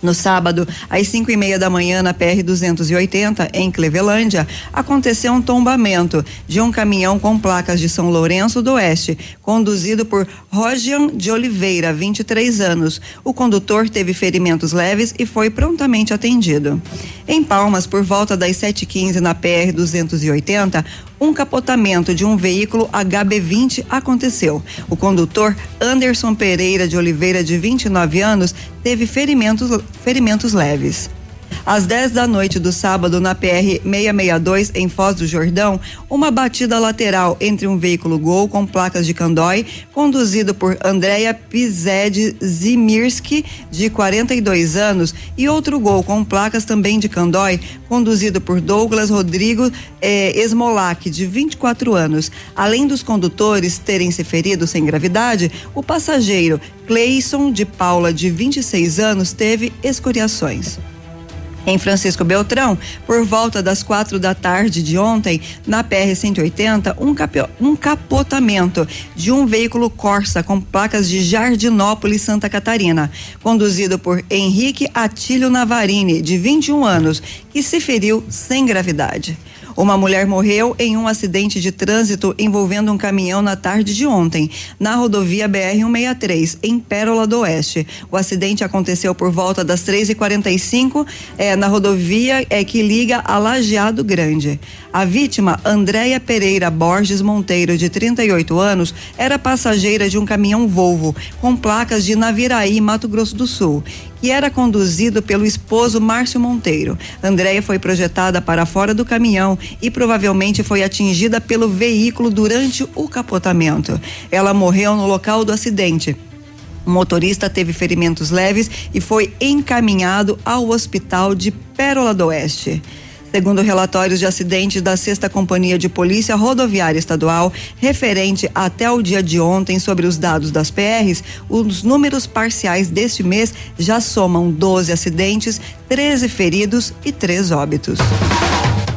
No sábado, às 5 e meia da manhã, na PR 280, em Clevelândia, aconteceu um tombamento de um caminhão com placas de São Lourenço do Oeste, conduzido por Rogian de Oliveira, 23 anos. O condutor teve ferimentos leves e foi prontamente atendido. Em Palmas, por volta das 7h15 na PR 280, um capotamento de um veículo HB20 aconteceu. O condutor Anderson Pereira de Oliveira, de 29 anos, teve ferimentos, ferimentos leves. Às 10 da noite do sábado, na PR 662, em Foz do Jordão, uma batida lateral entre um veículo Gol com placas de Candói, conduzido por Andréia Pized Zimirski, de 42 anos, e outro Gol com placas também de Candói, conduzido por Douglas Rodrigo eh, Esmolac, de 24 anos. Além dos condutores terem se ferido sem gravidade, o passageiro Cleison de Paula, de 26 anos, teve escoriações. Em Francisco Beltrão, por volta das quatro da tarde de ontem, na PR-180, um, um capotamento de um veículo Corsa com placas de Jardinópolis, Santa Catarina, conduzido por Henrique Atílio Navarini, de 21 anos, que se feriu sem gravidade. Uma mulher morreu em um acidente de trânsito envolvendo um caminhão na tarde de ontem, na rodovia BR-163, em Pérola do Oeste. O acidente aconteceu por volta das 3h45 eh, na rodovia eh, que liga a Lajeado Grande. A vítima, Andréia Pereira Borges Monteiro, de 38 anos, era passageira de um caminhão Volvo com placas de Naviraí, Mato Grosso do Sul, que era conduzido pelo esposo Márcio Monteiro. Andréia foi projetada para fora do caminhão e provavelmente foi atingida pelo veículo durante o capotamento. Ela morreu no local do acidente. O motorista teve ferimentos leves e foi encaminhado ao hospital de Pérola do Oeste. Segundo relatórios de acidentes da Sexta Companhia de Polícia Rodoviária Estadual, referente até o dia de ontem sobre os dados das PRs, os números parciais deste mês já somam 12 acidentes, 13 feridos e 3 óbitos.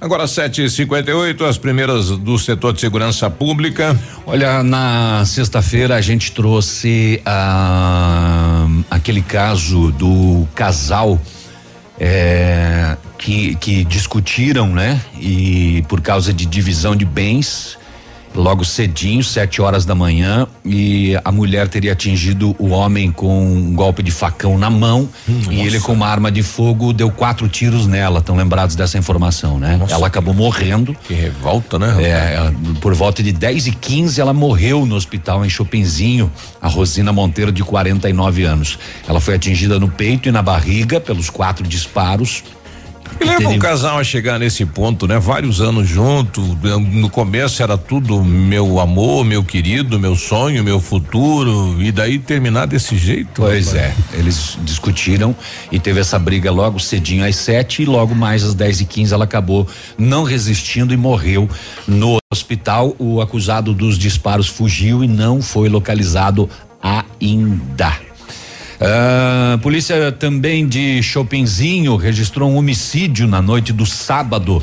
Agora 7h58, as primeiras do setor de segurança pública. Olha, na sexta-feira a gente trouxe ah, aquele caso do casal é, que, que discutiram, né? E por causa de divisão de bens, logo cedinho, sete horas da manhã, e a mulher teria atingido o homem com um golpe de facão na mão hum, e ele com uma arma de fogo deu quatro tiros nela. Estão lembrados dessa informação, né? Nossa, ela acabou morrendo. Que revolta, né? É, por volta de 10 e 15 ela morreu no hospital em Chopinzinho, a Rosina Monteiro de 49 anos. Ela foi atingida no peito e na barriga pelos quatro disparos que leva um casal a chegar nesse ponto, né? Vários anos junto. No começo era tudo meu amor, meu querido, meu sonho, meu futuro. E daí terminar desse jeito. Pois é. Eles discutiram e teve essa briga logo cedinho às sete e logo mais às dez e quinze ela acabou não resistindo e morreu no hospital. O acusado dos disparos fugiu e não foi localizado ainda. Uh, polícia também de Chopinzinho registrou um homicídio na noite do sábado.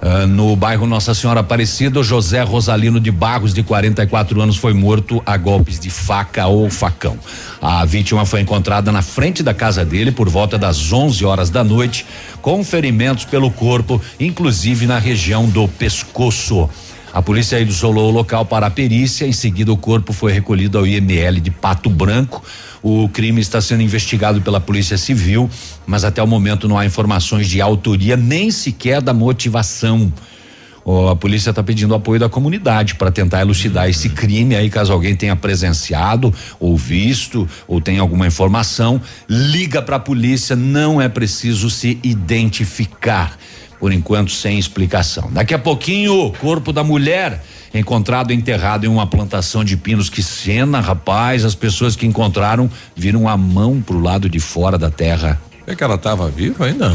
Uh, no bairro Nossa Senhora Aparecida, José Rosalino de Barros, de 44 anos, foi morto a golpes de faca ou facão. A vítima foi encontrada na frente da casa dele por volta das 11 horas da noite, com ferimentos pelo corpo, inclusive na região do pescoço. A polícia isolou o local para a perícia, em seguida o corpo foi recolhido ao IML de Pato Branco. O crime está sendo investigado pela Polícia Civil, mas até o momento não há informações de autoria nem sequer da motivação. Oh, a polícia está pedindo apoio da comunidade para tentar elucidar esse crime aí, caso alguém tenha presenciado ou visto ou tenha alguma informação, liga para a polícia, não é preciso se identificar. Por enquanto sem explicação. Daqui a pouquinho, o corpo da mulher encontrado enterrado em uma plantação de pinos. Que cena, rapaz! As pessoas que encontraram viram a mão pro lado de fora da terra. É que ela estava viva ainda?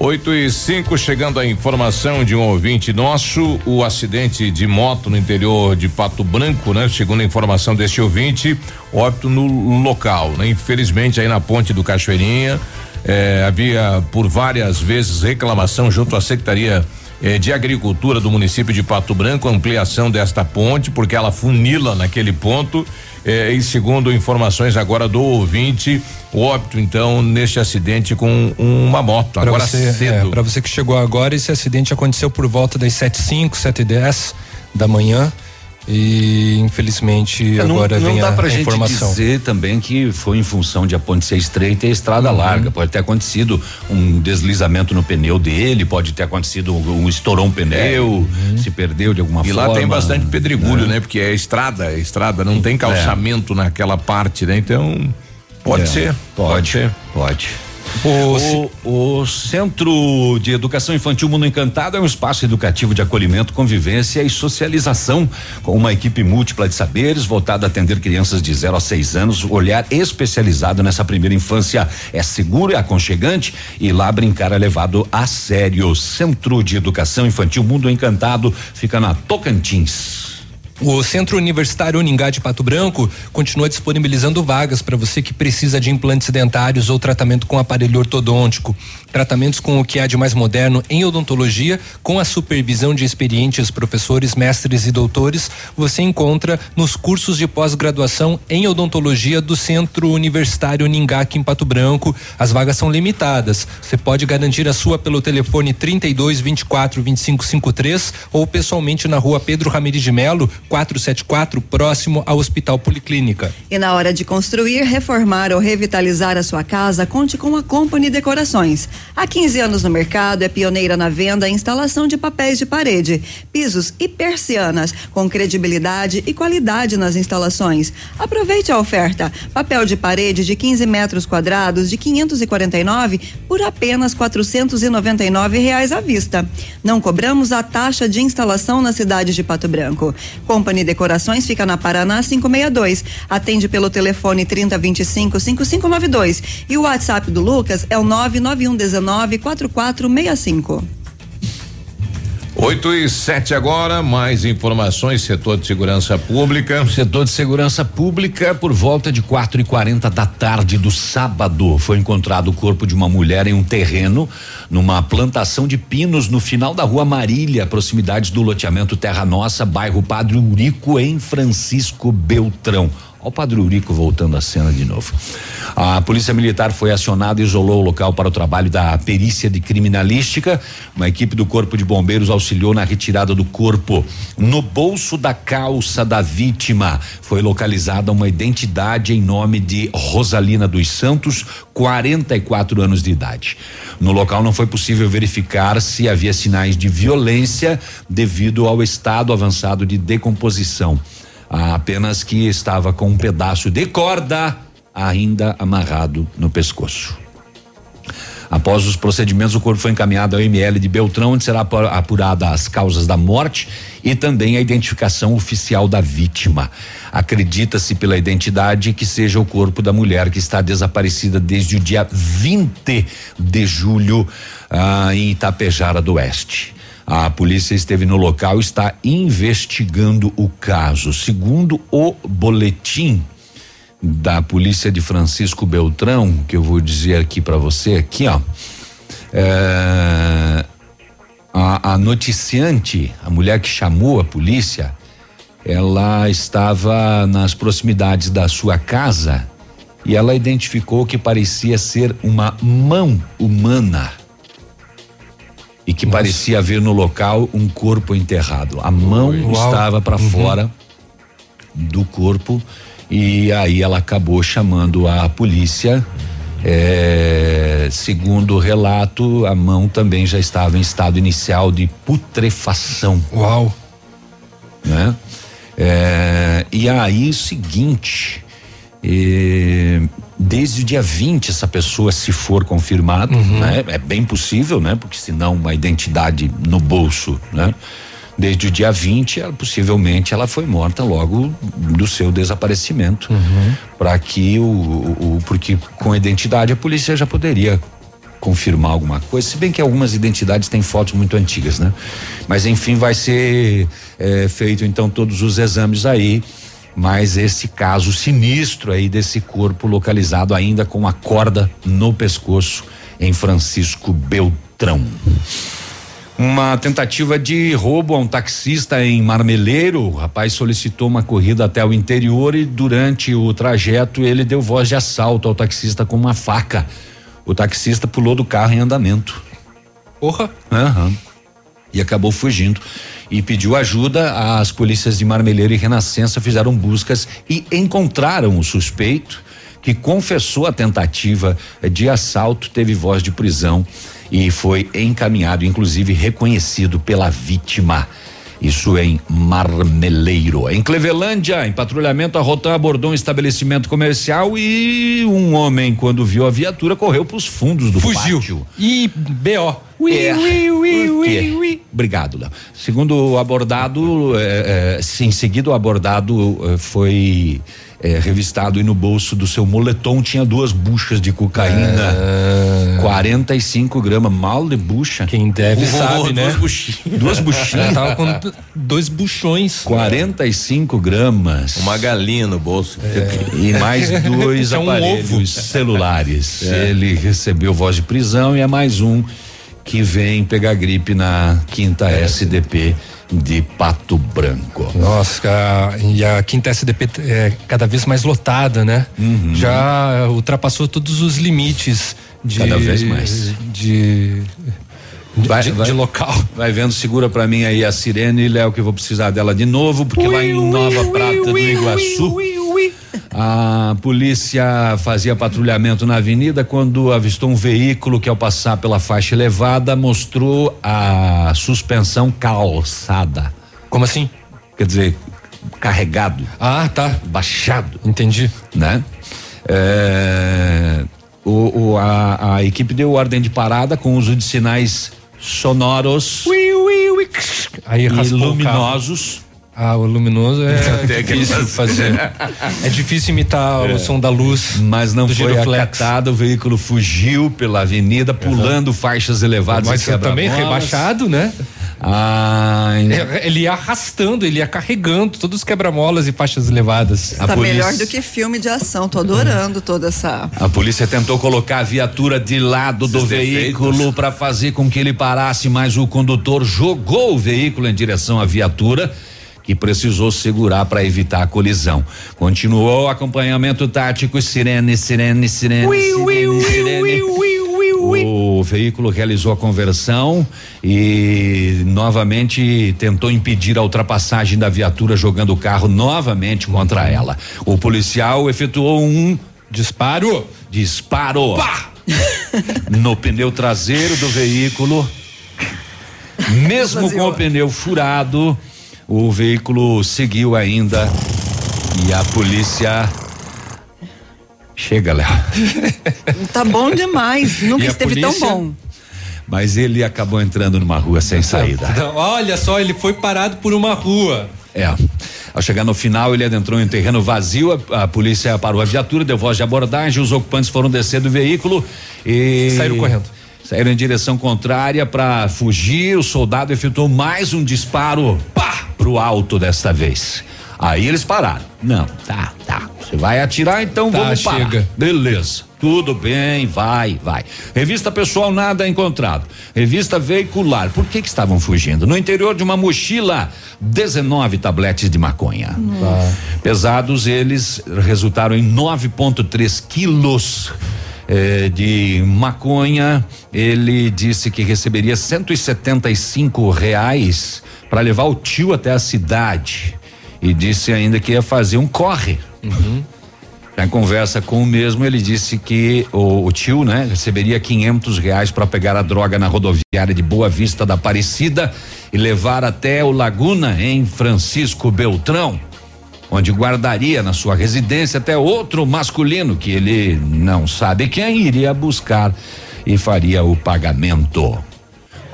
Oito e cinco, chegando a informação de um ouvinte nosso, o acidente de moto no interior de Pato Branco, né? Segundo a informação deste ouvinte, óbito no local, né? Infelizmente aí na ponte do Cachoeirinha, eh, havia por várias vezes reclamação junto à Secretaria eh, de Agricultura do município de Pato Branco, ampliação desta ponte, porque ela funila naquele ponto eh, e segundo informações agora do ouvinte, o óbito então neste acidente com uma moto. Pra agora você, cedo. É, para você que chegou agora, esse acidente aconteceu por volta das sete cinco, sete dez da manhã. E infelizmente agora não vem dá a, pra a gente informação. dizer também que foi em função de a ponte ser estreita e a estrada Uhum. larga. Pode ter acontecido um deslizamento no pneu dele, pode ter acontecido um, um estourou um pneu, se perdeu de alguma É. E forma. lá tem bastante pedregulho, né? Porque é estrada, é estrada, não tem calçamento naquela parte, né? Então, pode É, ser. Pode, ser. Pode. O, o, Centro de Educação Infantil Mundo Encantado é um espaço educativo de acolhimento, convivência e socialização, com uma equipe múltipla de saberes voltada a atender crianças de 0 a 6 anos. Olhar especializado nessa primeira infância é seguro, é aconchegante e lá brincar é levado a sério. Centro de Educação Infantil Mundo Encantado fica na Tocantins. O Centro Universitário Uningá de Pato Branco continua disponibilizando vagas para você que precisa de implantes dentários ou tratamento com aparelho ortodôntico. Tratamentos com o que há de mais moderno em odontologia, com a supervisão de experientes professores, mestres e doutores, você encontra nos cursos de pós-graduação em odontologia do Centro Universitário Uningá aqui em Pato Branco. As vagas são limitadas. Você pode garantir a sua pelo telefone 32 24 25 53 ou pessoalmente na rua Pedro Ramirez de Melo, 474, próximo ao Hospital Policlínica. E na hora de construir, reformar ou revitalizar a sua casa, conte com a Company Decorações. Há 15 anos no mercado, é pioneira na venda e instalação de papéis de parede, pisos e persianas, com credibilidade e qualidade nas instalações. Aproveite a oferta. Papel de parede de 15 metros quadrados de 549 por apenas 499 reais à vista. Não cobramos a taxa de instalação na cidade de Pato Branco. Company Decorações fica na Paraná 562. Atende pelo telefone 3025 5592 e o WhatsApp do Lucas é o 991 19 4465. 8 e 7 agora, mais informações, setor de segurança pública. Setor de segurança pública, por volta de 4 e 40 da tarde do sábado, foi encontrado o corpo de uma mulher em um terreno numa plantação de pinos no final da rua Marília, proximidades do loteamento Terra Nossa, bairro Padre Urico, em Francisco Beltrão. Olha o Padre Urico voltando à cena de novo. A polícia militar foi acionada e isolou o local para o trabalho da perícia de criminalística. Uma equipe do corpo de bombeiros auxiliou na retirada do corpo. No bolso da calça da vítima foi localizada uma identidade em nome de Rosalina dos Santos, 44 anos de idade. No local não foi possível verificar se havia sinais de violência devido ao estado avançado de decomposição apenas que estava com um pedaço de corda ainda amarrado no pescoço. Após os procedimentos, o corpo foi encaminhado ao ML de Beltrão, onde será apurada as causas da morte e também a identificação oficial da vítima. Acredita-se pela identidade que seja o corpo da mulher que está desaparecida desde o dia 20 de julho ah, em Itapejara do Oeste. A polícia esteve no local e está investigando o caso. Segundo o boletim da polícia de Francisco Beltrão, que eu vou dizer aqui para você, aqui ó, é, a, a noticiante, a mulher que chamou a polícia, ela estava nas proximidades da sua casa e ela identificou que parecia ser uma mão humana e que Nossa. parecia haver no local um corpo enterrado. A mão Uau. estava para uhum. fora do corpo e aí ela acabou chamando a polícia. É, segundo o relato, a mão também já estava em estado inicial de putrefação. Uau! Né? É, e aí, o seguinte, e desde o dia 20 essa pessoa se for confirmado, uhum. né? É bem possível, né? Porque senão uma identidade no bolso, né? Desde o dia 20, ela, possivelmente ela foi morta logo do seu desaparecimento. Uhum. Para que o, o, porque com a identidade a polícia já poderia confirmar alguma coisa, se bem que algumas identidades têm fotos muito antigas, né? Mas enfim, vai ser é, feito então todos os exames aí mas esse caso sinistro aí desse corpo localizado ainda com a corda no pescoço em Francisco Beltrão. Uma tentativa de roubo a um taxista em Marmeleiro. O rapaz solicitou uma corrida até o interior e durante o trajeto ele deu voz de assalto ao taxista com uma faca. O taxista pulou do carro em andamento. Porra! Uhum. E acabou fugindo e pediu ajuda. As polícias de Marmeleiro e Renascença fizeram buscas e encontraram o suspeito que confessou a tentativa de assalto, teve voz de prisão e foi encaminhado, inclusive reconhecido pela vítima. Isso em Marmeleiro. Em Clevelândia, em patrulhamento, a Rotan abordou um estabelecimento comercial e um homem, quando viu a viatura, correu para os fundos do Fugiu. pátio. E B.O. Ui, É. ui, ui, ui, ui. Obrigado, Léo. Segundo o abordado, é, é, se em seguida o abordado é, foi é, revistado e no bolso do seu moletom tinha duas buchas de cocaína. 45 gramas, mal de bucha. Quem deve sabe, né? duas buchinhas. Duas buchinhas. Tava com dois buchões. 45 gramas. Uma galinha no bolso. E mais dois É um aparelhos ovo. celulares. É. Ele recebeu voz de prisão e é mais um que vem pegar gripe na quinta É. SDP de Pato Branco. Nossa, e a quinta SDP é cada vez mais lotada, né? Uhum. Já ultrapassou todos os limites de. Cada vez mais. De. Vai- de, vai- de local. Vai vendo, segura pra mim aí a sirene, Léo, que eu vou precisar dela de novo, porque lá em Nova Prata do Iguaçu. A polícia fazia patrulhamento na avenida quando avistou um veículo que, ao passar pela faixa elevada, mostrou a suspensão calçada. Como assim? Quer dizer, carregado. Ah, tá. Baixado. Entendi. Né? É, o, o- a, a equipe deu ordem de parada com uso de sinais sonoros Aí e raspou o carro. luminosos. Ah, o luminoso é difícil fazer. É difícil imitar o som da luz. Mas não do foi giroflex. acatado, o veículo fugiu pela avenida, pulando faixas elevadas. Mas também rebaixado, né? Ah, É, Ele ia arrastando, ele ia carregando todos os quebra-molas e faixas elevadas. A tá polícia- melhor do que filme de ação. Tô adorando toda essa. A polícia tentou colocar a viatura de lado do Esses veículo para fazer com que ele parasse, mas o condutor jogou o veículo em direção à viatura que precisou segurar para evitar a colisão. Continuou o acompanhamento tático, sirene, sirene, sirene, sirene, sirene. O veículo realizou a conversão e novamente tentou impedir a ultrapassagem da viatura, jogando o carro novamente contra ela. O policial efetuou um disparo. Disparo. No pneu traseiro do veículo. Mesmo com o pneu furado, o veículo seguiu ainda e a polícia chega lá. Tá bom demais. Nunca E esteve tão bom. Mas ele acabou entrando numa rua sem saída. Então, olha só, ele foi parado por uma rua. É. Ao chegar no final, ele adentrou em um terreno vazio. A, a polícia parou a viatura, deu voz de abordagem. Os ocupantes foram descer do veículo e. Saíram correndo. Saíram em direção contrária para fugir. O soldado efetuou mais um disparo pá, pro alto desta vez. Aí eles pararam. Não, tá, tá. Você vai atirar, então Tá, vamos parar. chega. Beleza. Tudo bem, vai, vai. Revista pessoal, nada encontrado. Revista veicular. Por que que estavam fugindo? No interior de uma mochila, 19 tabletes de maconha. Pesados, eles resultaram em 9,3 quilos. eh, de maconha, ele disse que receberia 175 reais para levar o tio até a cidade e disse ainda que ia fazer um corre. Na conversa com o mesmo, ele disse que o, o tio, né, receberia 500 reais para pegar a droga na rodoviária de Boa Vista da Aparecida e levar até o Laguna em Francisco Beltrão, onde guardaria na sua residência até outro masculino que ele não sabe quem iria buscar e faria o pagamento.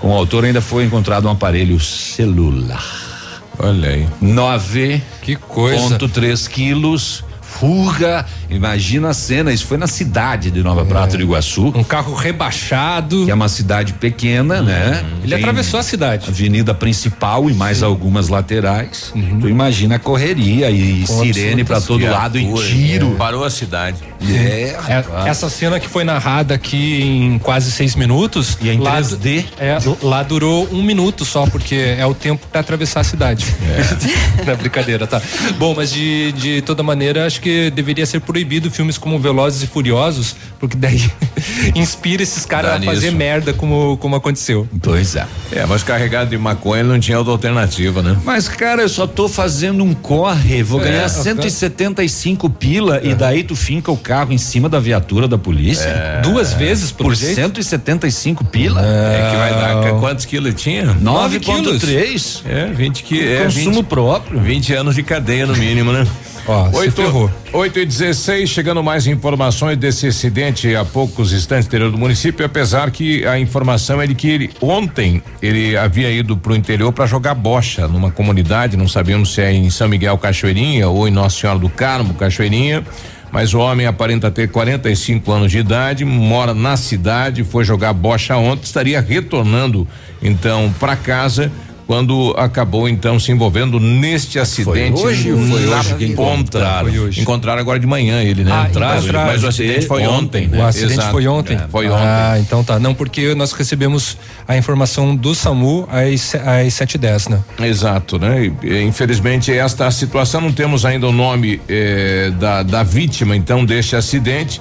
Com o autor ainda foi encontrado um aparelho celular. Olha aí. Nove Que coisa. ponto três quilos. Fuga, imagina a cena, isso foi na cidade de Nova Prata do Iguaçu. Um carro rebaixado. Que é uma cidade pequena, né? Ele Tem atravessou a cidade. Avenida principal e mais algumas laterais. Tu imagina a correria e Com sirene pra todo Viatura, lado e tiro. Parou a cidade. É, É, essa cena que foi narrada aqui em quase seis minutos. E é em lá, 3D. É, lá durou um minuto só, porque é o tempo para atravessar a cidade. Não é brincadeira, tá? Bom, mas de, de toda maneira, acho que deveria ser proibido filmes como Velozes e Furiosos, porque daí inspira esses caras a fazer merda como, como aconteceu. Pois é. É, mas carregado de maconha não tinha outra alternativa, né? Mas, cara, eu só tô fazendo um corre, vou é, ganhar 175 pila é. e daí tu finca o carro em cima da viatura da polícia. É. Duas vezes por, por 175 pila? É que vai dar quantos quilos tinha? 9,3. É, 20 quilos. É, Consumo 20, próprio. 20 anos de cadeia no mínimo, né? Ó, 8, 8 e 16, chegando mais informações desse acidente há poucos instantes interior do município, apesar que a informação é de que ele ontem ele havia ido para o interior para jogar bocha numa comunidade, não sabemos se é em São Miguel Cachoeirinha ou em Nossa Senhora do Carmo Cachoeirinha. Mas o homem aparenta ter 45 anos de idade, mora na cidade, foi jogar bocha ontem, estaria retornando então para casa quando acabou então se envolvendo neste acidente foi hoje, na foi hoje que ponta. Foi hoje. Encontraram agora de manhã ele, né? Ah, encontraram, mas o acidente foi ontem. Né? O acidente Exato. foi ontem. É, foi ontem. Ah, então tá. Não, porque nós recebemos a informação do SAMU às às sete dez, né? Exato, né? E, infelizmente esta situação não temos ainda o nome eh, da da vítima então deste acidente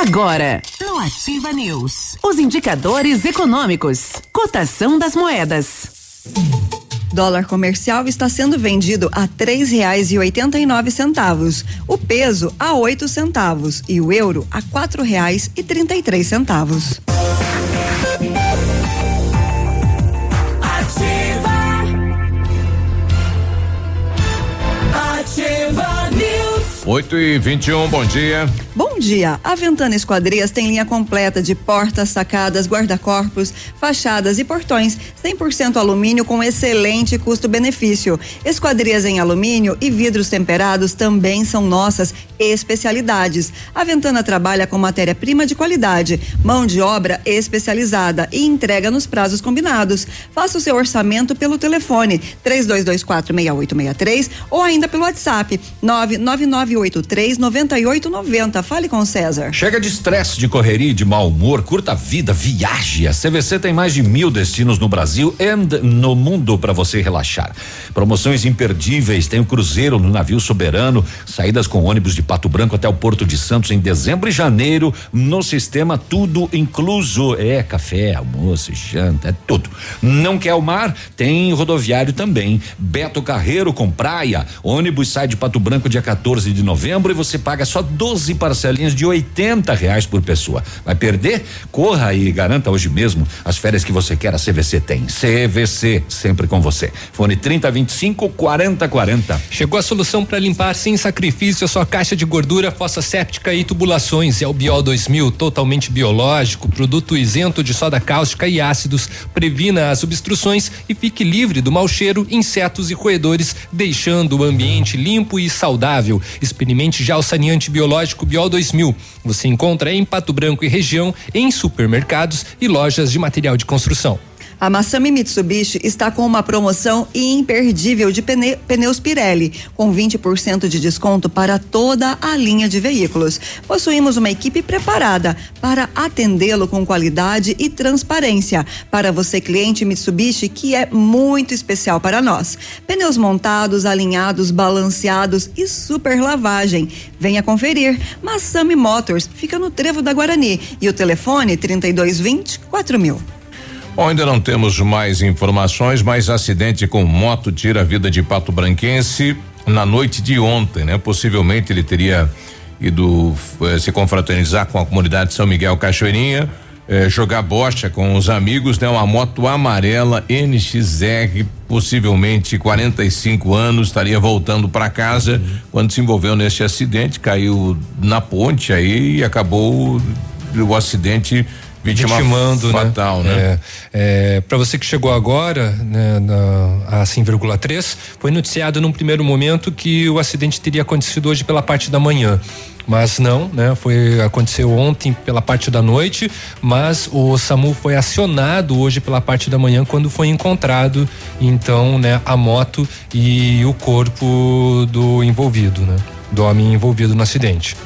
Agora, no Ativa News, os indicadores econômicos, cotação das moedas. Dólar comercial está sendo vendido a três reais e oitenta e nove centavos, o peso a oito centavos e o euro a quatro reais e trinta e três centavos. 8 e 21 bom dia. Bom dia. A Ventana Esquadrias tem linha completa de portas, sacadas, guarda-corpos, fachadas e portões, 100% alumínio com excelente custo-benefício. Esquadrias em alumínio e vidros temperados também são nossas especialidades. A Ventana trabalha com matéria-prima de qualidade, mão de obra especializada e entrega nos prazos combinados. Faça o seu orçamento pelo telefone 32246863 ou ainda pelo WhatsApp 999 983 9890. Fale com o César. Chega de estresse, de correria de mau humor. Curta a vida, viaje. A CVC tem mais de mil destinos no Brasil e no mundo para você relaxar. Promoções imperdíveis. Tem o cruzeiro no navio soberano, saídas com ônibus de Pato Branco até o Porto de Santos em dezembro e janeiro. No sistema, tudo incluso. É café, almoço, janta, é tudo. Não quer o mar? Tem rodoviário também. Beto Carreiro com praia. Ônibus sai de Pato Branco dia 14 de novembro e você paga só 12 parcelinhas de 80 reais por pessoa. Vai perder? Corra e garanta hoje mesmo as férias que você quer. A CVC tem. CVC, sempre com você. Fone 3025 4040. Chegou a solução para limpar sem sacrifício a sua caixa de gordura, fossa séptica e tubulações. É o Biol 2000, totalmente biológico, produto isento de soda cáustica e ácidos. Previna as obstruções e fique livre do mau cheiro, insetos e roedores, deixando o ambiente limpo e saudável. Experimente já o saneante biológico Biol 2000. Você encontra em Pato Branco e região, em supermercados e lojas de material de construção. A Massami Mitsubishi está com uma promoção imperdível de pne pneus Pirelli, com 20% de desconto para toda a linha de veículos. Possuímos uma equipe preparada para atendê-lo com qualidade e transparência. Para você, cliente Mitsubishi, que é muito especial para nós. Pneus montados, alinhados, balanceados e super lavagem. Venha conferir. Massami Motors fica no Trevo da Guarani e o telefone 3220 4000. Ainda não temos mais informações, mas acidente com moto tira a vida de Pato Branquense na noite de ontem, né? Possivelmente ele teria ido eh, se confraternizar com a comunidade de São Miguel Cachoeirinha, eh, jogar bocha com os amigos, né? Uma moto amarela NXR, possivelmente 45 anos, estaria voltando para casa uhum. quando se envolveu nesse acidente, caiu na ponte aí e acabou o acidente vítima vitimando, né? fatal, né? né? É, é, para você que chegou agora, né, na, a 100,3, foi noticiado num primeiro momento que o acidente teria acontecido hoje pela parte da manhã mas não, né? Foi aconteceu ontem pela parte da noite, mas o SAMU foi acionado hoje pela parte da manhã quando foi encontrado então, né, a moto e o corpo do envolvido, né? Do homem envolvido no acidente.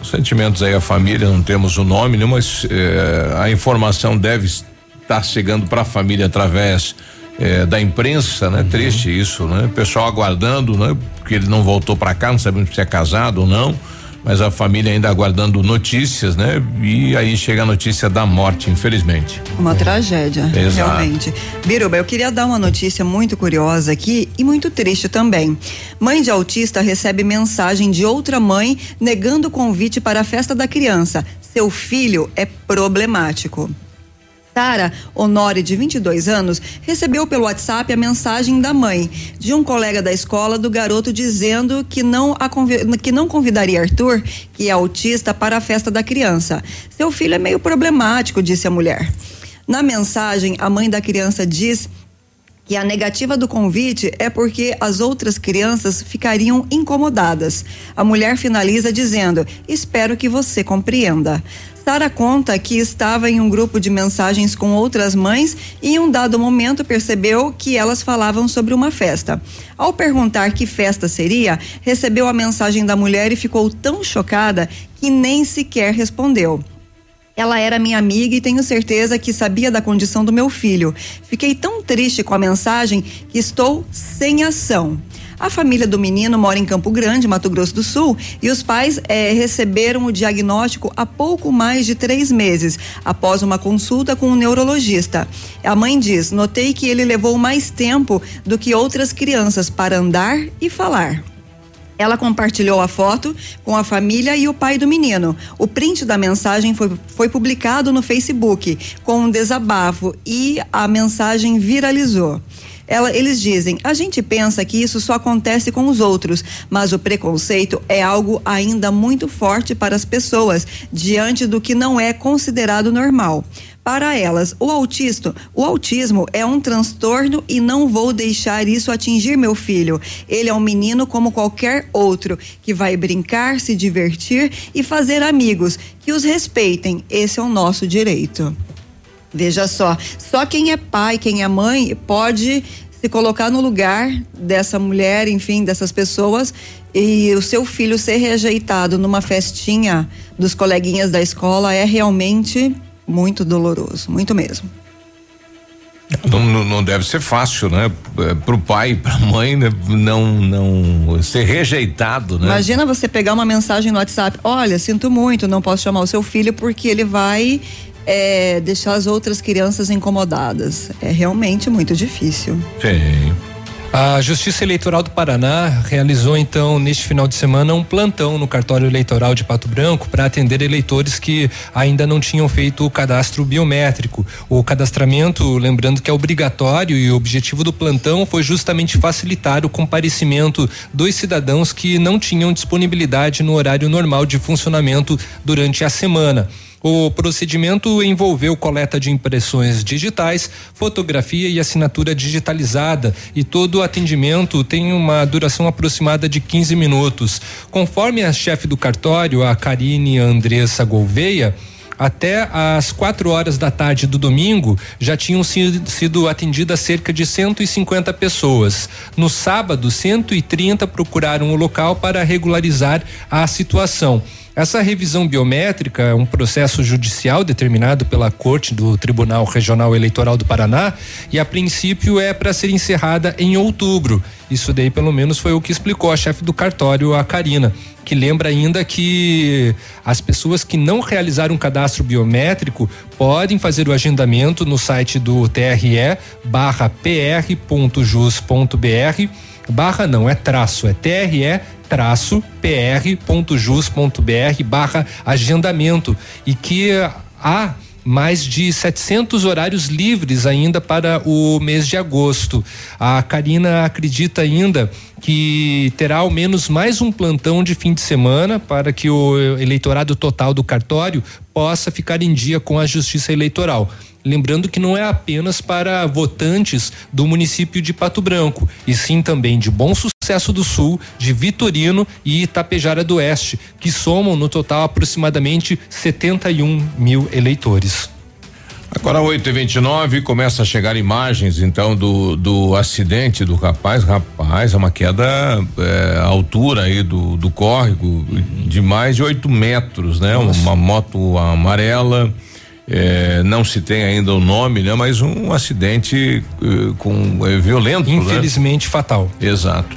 Os sentimentos aí a família, não temos o nome, né, mas eh, a informação deve estar chegando para a família através eh, da imprensa, né? Uhum. Triste isso, né? Pessoal aguardando, né? Porque ele não voltou para cá, não sabemos se é casado ou não mas a família ainda aguardando notícias, né? E aí chega a notícia da morte, infelizmente. Uma é. tragédia, Exato. realmente. Biruba, eu queria dar uma notícia muito curiosa aqui e muito triste também. Mãe de autista recebe mensagem de outra mãe negando o convite para a festa da criança. Seu filho é problemático. Sara Honore, de 22 anos, recebeu pelo WhatsApp a mensagem da mãe de um colega da escola do garoto dizendo que não, que não convidaria Arthur, que é autista, para a festa da criança. Seu filho é meio problemático, disse a mulher. Na mensagem, a mãe da criança diz que a negativa do convite é porque as outras crianças ficariam incomodadas. A mulher finaliza dizendo: Espero que você compreenda. Sara conta que estava em um grupo de mensagens com outras mães e em um dado momento percebeu que elas falavam sobre uma festa. Ao perguntar que festa seria, recebeu a mensagem da mulher e ficou tão chocada que nem sequer respondeu. Ela era minha amiga e tenho certeza que sabia da condição do meu filho. Fiquei tão triste com a mensagem que estou sem ação. A família do menino mora em Campo Grande, Mato Grosso do Sul, e os pais eh, receberam o diagnóstico há pouco mais de três meses, após uma consulta com um neurologista. A mãe diz: notei que ele levou mais tempo do que outras crianças para andar e falar. Ela compartilhou a foto com a família e o pai do menino. O print da mensagem foi, foi publicado no Facebook com um desabafo e a mensagem viralizou. Ela, eles dizem: a gente pensa que isso só acontece com os outros, mas o preconceito é algo ainda muito forte para as pessoas diante do que não é considerado normal. Para elas, o autista, o autismo é um transtorno e não vou deixar isso atingir meu filho. Ele é um menino como qualquer outro, que vai brincar, se divertir e fazer amigos, que os respeitem. Esse é o nosso direito. Veja só, só quem é pai, quem é mãe, pode se colocar no lugar dessa mulher, enfim, dessas pessoas e o seu filho ser rejeitado numa festinha dos coleguinhas da escola é realmente muito doloroso, muito mesmo. Não, não deve ser fácil, né? É, Para o pai e para a mãe, né? não, não ser rejeitado, né? Imagina você pegar uma mensagem no WhatsApp: Olha, sinto muito, não posso chamar o seu filho porque ele vai é, deixar as outras crianças incomodadas. É realmente muito difícil. Sim. A Justiça Eleitoral do Paraná realizou então neste final de semana um plantão no cartório eleitoral de Pato Branco para atender eleitores que ainda não tinham feito o cadastro biométrico. O cadastramento, lembrando que é obrigatório e o objetivo do plantão foi justamente facilitar o comparecimento dos cidadãos que não tinham disponibilidade no horário normal de funcionamento durante a semana. O procedimento envolveu coleta de impressões digitais, fotografia e assinatura digitalizada e todo o atendimento tem uma duração aproximada de 15 minutos. Conforme a chefe do cartório, a Karine Andressa Gouveia, até às quatro horas da tarde do domingo já tinham sido atendidas cerca de 150 pessoas. No sábado, 130 procuraram o local para regularizar a situação. Essa revisão biométrica é um processo judicial determinado pela Corte do Tribunal Regional Eleitoral do Paraná e a princípio é para ser encerrada em outubro. Isso daí pelo menos foi o que explicou a chefe do cartório, a Karina, que lembra ainda que as pessoas que não realizaram um cadastro biométrico podem fazer o agendamento no site do TRE barra não, é traço, é TRE traço pr.jus.br barra agendamento e que há mais de 700 horários livres ainda para o mês de agosto. A Karina acredita ainda que terá ao menos mais um plantão de fim de semana para que o eleitorado total do cartório possa ficar em dia com a Justiça Eleitoral. Lembrando que não é apenas para votantes do município de Pato Branco, e sim também de Bom Sucesso do Sul, de Vitorino e Itapejara do Oeste, que somam no total aproximadamente 71 mil eleitores. Agora 8 e 29 começa a chegar imagens então do, do acidente do rapaz. Rapaz, é uma queda é, altura aí do, do córrego de mais de 8 metros, né? Nossa. Uma moto amarela. É, não se tem ainda o nome, né? Mas um acidente eh, com é, violento, né? infelizmente né? fatal. Exato.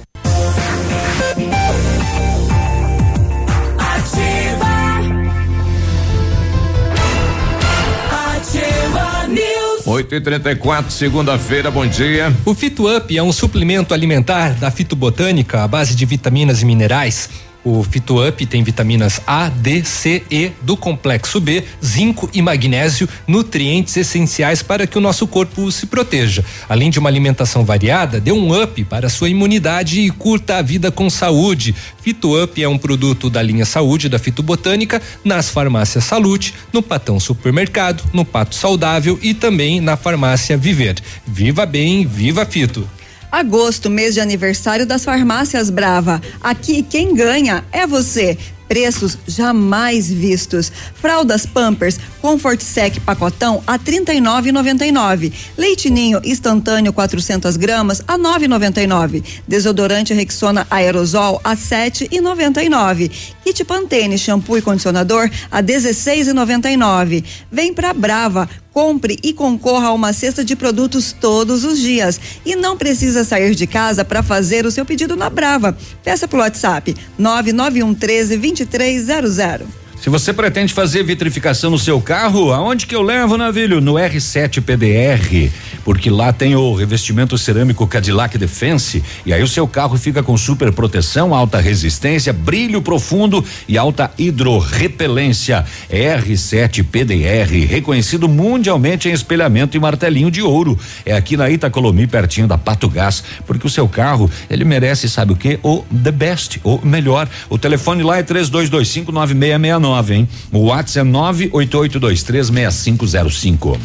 8 e 34 segunda-feira, bom dia. O Fito Up é um suplemento alimentar da fitobotânica à base de vitaminas e minerais o FitoUp tem vitaminas A, D, C, E do complexo B, zinco e magnésio, nutrientes essenciais para que o nosso corpo se proteja. Além de uma alimentação variada, dê um up para a sua imunidade e curta a vida com saúde. FitoUp é um produto da linha Saúde da Fitobotânica nas farmácias Salute, no Patão Supermercado, no Pato Saudável e também na farmácia Viver. Viva bem, viva Fito! Agosto, mês de aniversário das farmácias Brava. Aqui quem ganha é você preços jamais vistos. Fraldas Pampers Comfort Sec pacotão a 39,99. Leite Ninho instantâneo 400 gramas a 9,99. Desodorante Rexona aerosol a 7,99. Kit Pantene shampoo e condicionador a 16,99. Vem pra Brava Compre e concorra a uma cesta de produtos todos os dias. E não precisa sair de casa para fazer o seu pedido na Brava. Peça pelo WhatsApp 991 13 2300. Se você pretende fazer vitrificação no seu carro, aonde que eu levo, Navilho? No R7 PDR, porque lá tem o revestimento cerâmico Cadillac Defense e aí o seu carro fica com super proteção, alta resistência, brilho profundo e alta hidrorrepelência. R7 PDR, reconhecido mundialmente em espelhamento e martelinho de ouro. É aqui na Itacolomi, pertinho da Pato Gás, porque o seu carro, ele merece, sabe o que? O the best, o melhor. O telefone lá é 3225 9669 nove, hein? O WhatsApp é nove oito oito dois três cinco zero cinco.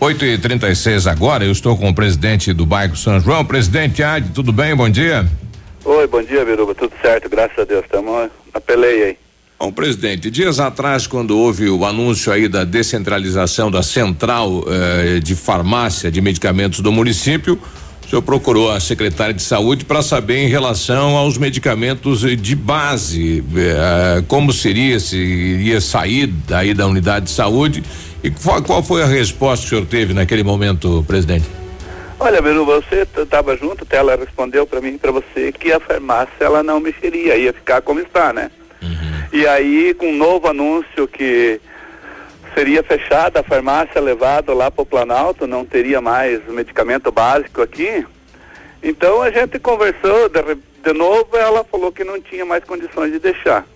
8 e 36 agora, eu estou com o presidente do bairro São João. Presidente Adi, tudo bem? Bom dia. Oi, bom dia, Biruba. Tudo certo, graças a Deus. Estamos na peleia aí. Bom, presidente, dias atrás, quando houve o anúncio aí da descentralização da central eh, de farmácia de medicamentos do município, senhor procurou a secretária de saúde para saber em relação aos medicamentos de base, eh, como seria, se iria sair daí da unidade de saúde e qual, qual foi a resposta que o senhor teve naquele momento, presidente? Olha, Beru, você estava junto, até ela respondeu para mim, para você, que a farmácia ela não mexeria, ia ficar como está, né? Uhum. E aí, com um novo anúncio que seria fechada a farmácia levada lá para o Planalto, não teria mais medicamento básico aqui. Então a gente conversou de, de novo, ela falou que não tinha mais condições de deixar.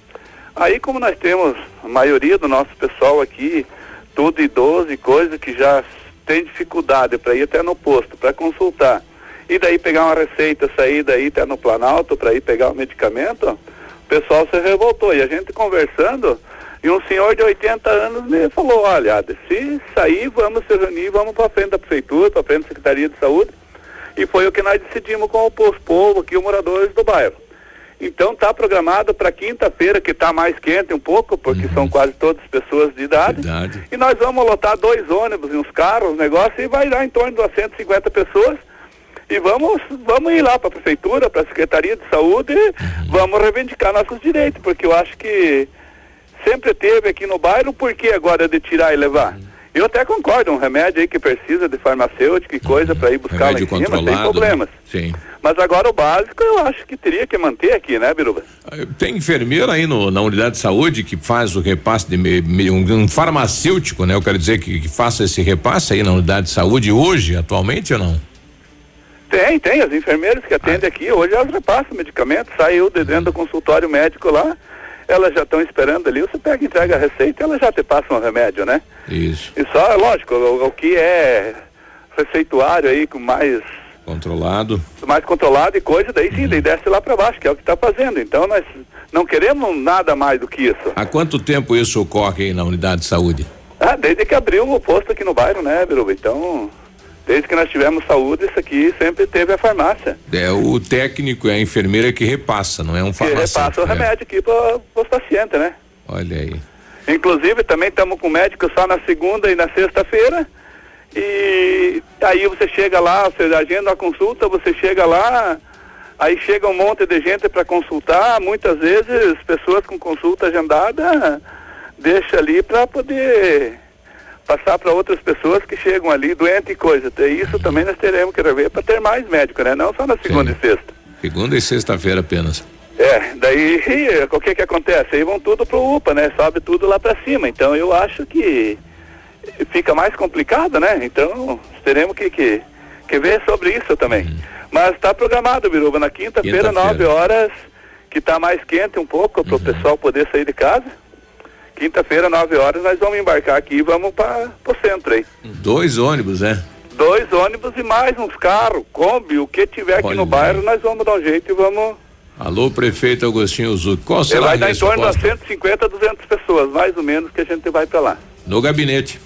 Aí como nós temos a maioria do nosso pessoal aqui, tudo idoso e coisa que já tem dificuldade para ir até no posto para consultar. E daí pegar uma receita, sair daí até no Planalto para ir pegar o medicamento, o pessoal se revoltou. E a gente conversando, e um senhor de 80 anos me falou, olha, se sair, vamos se reunir, vamos para frente da prefeitura, para frente da Secretaria de Saúde. E foi o que nós decidimos com o povo aqui, os moradores do bairro. Então está programado para quinta-feira, que está mais quente um pouco, porque uhum. são quase todas pessoas de idade. Verdade. E nós vamos lotar dois ônibus e uns carros, um negócio, e vai dar em torno de 150 pessoas. E vamos, vamos ir lá para a prefeitura, para a Secretaria de Saúde, uhum. vamos reivindicar nossos direitos, porque eu acho que sempre teve aqui no bairro, por que agora de tirar e levar? Eu até concordo, um remédio aí que precisa de farmacêutico e coisa para ir buscar Remédio lá em cima, sem problemas. Sim. Mas agora o básico eu acho que teria que manter aqui, né, Biruba? Tem enfermeira aí no, na unidade de saúde que faz o repasse de um, um, farmacêutico, né? Eu quero dizer que, que, faça esse repasse aí na unidade de saúde hoje, atualmente ou não? Tem, tem. As enfermeiras que atendem ah. aqui, hoje elas repassam medicamentos, saiu de dentro do consultório médico lá, elas já estão esperando ali, você pega, entrega a receita, elas já te passam o remédio, né? Isso. E só, lógico, o, o que é receituário aí com mais Controlado. Mais controlado e coisa, daí sim, uhum. daí desce lá para baixo, que é o que está fazendo. Então nós não queremos nada mais do que isso. Há quanto tempo isso ocorre aí na unidade de saúde? Ah, desde que abriu o posto aqui no bairro, né, Biruba? Então, desde que nós tivemos saúde, isso aqui sempre teve a farmácia. É o técnico, é a enfermeira que repassa, não é um farmacêutico. Que repassa o é. remédio aqui para os pacientes, né? Olha aí. Inclusive, também estamos com médico só na segunda e na sexta-feira. E aí você chega lá, você agenda a consulta, você chega lá, aí chega um monte de gente para consultar, muitas vezes pessoas com consulta agendada deixa ali para poder passar para outras pessoas que chegam ali doente e coisa. E isso também nós teremos que ver para ter mais médico, né? Não só na segunda Sim. e sexta. Segunda e sexta-feira apenas. É, daí o que que acontece? Aí vão tudo pro UPA, né? Sobe tudo lá para cima. Então eu acho que fica mais complicado, né? Então, teremos que, que, que ver sobre isso também. Uhum. Mas está programado, Biruba, na quinta-feira, quinta 9 horas, que está mais quente um pouco para o uhum. pessoal poder sair de casa. Quinta-feira, 9 horas, nós vamos embarcar aqui e vamos para o centro aí. Dois ônibus, né? Dois ônibus e mais uns carros, Kombi, o que tiver aqui Olha no bairro, nós vamos dar um jeito e vamos. Alô, prefeito Agostinho Zuc. Qual será Ele vai dar em torno de 150, 200 pessoas, mais ou menos, que a gente vai para lá. No gabinete.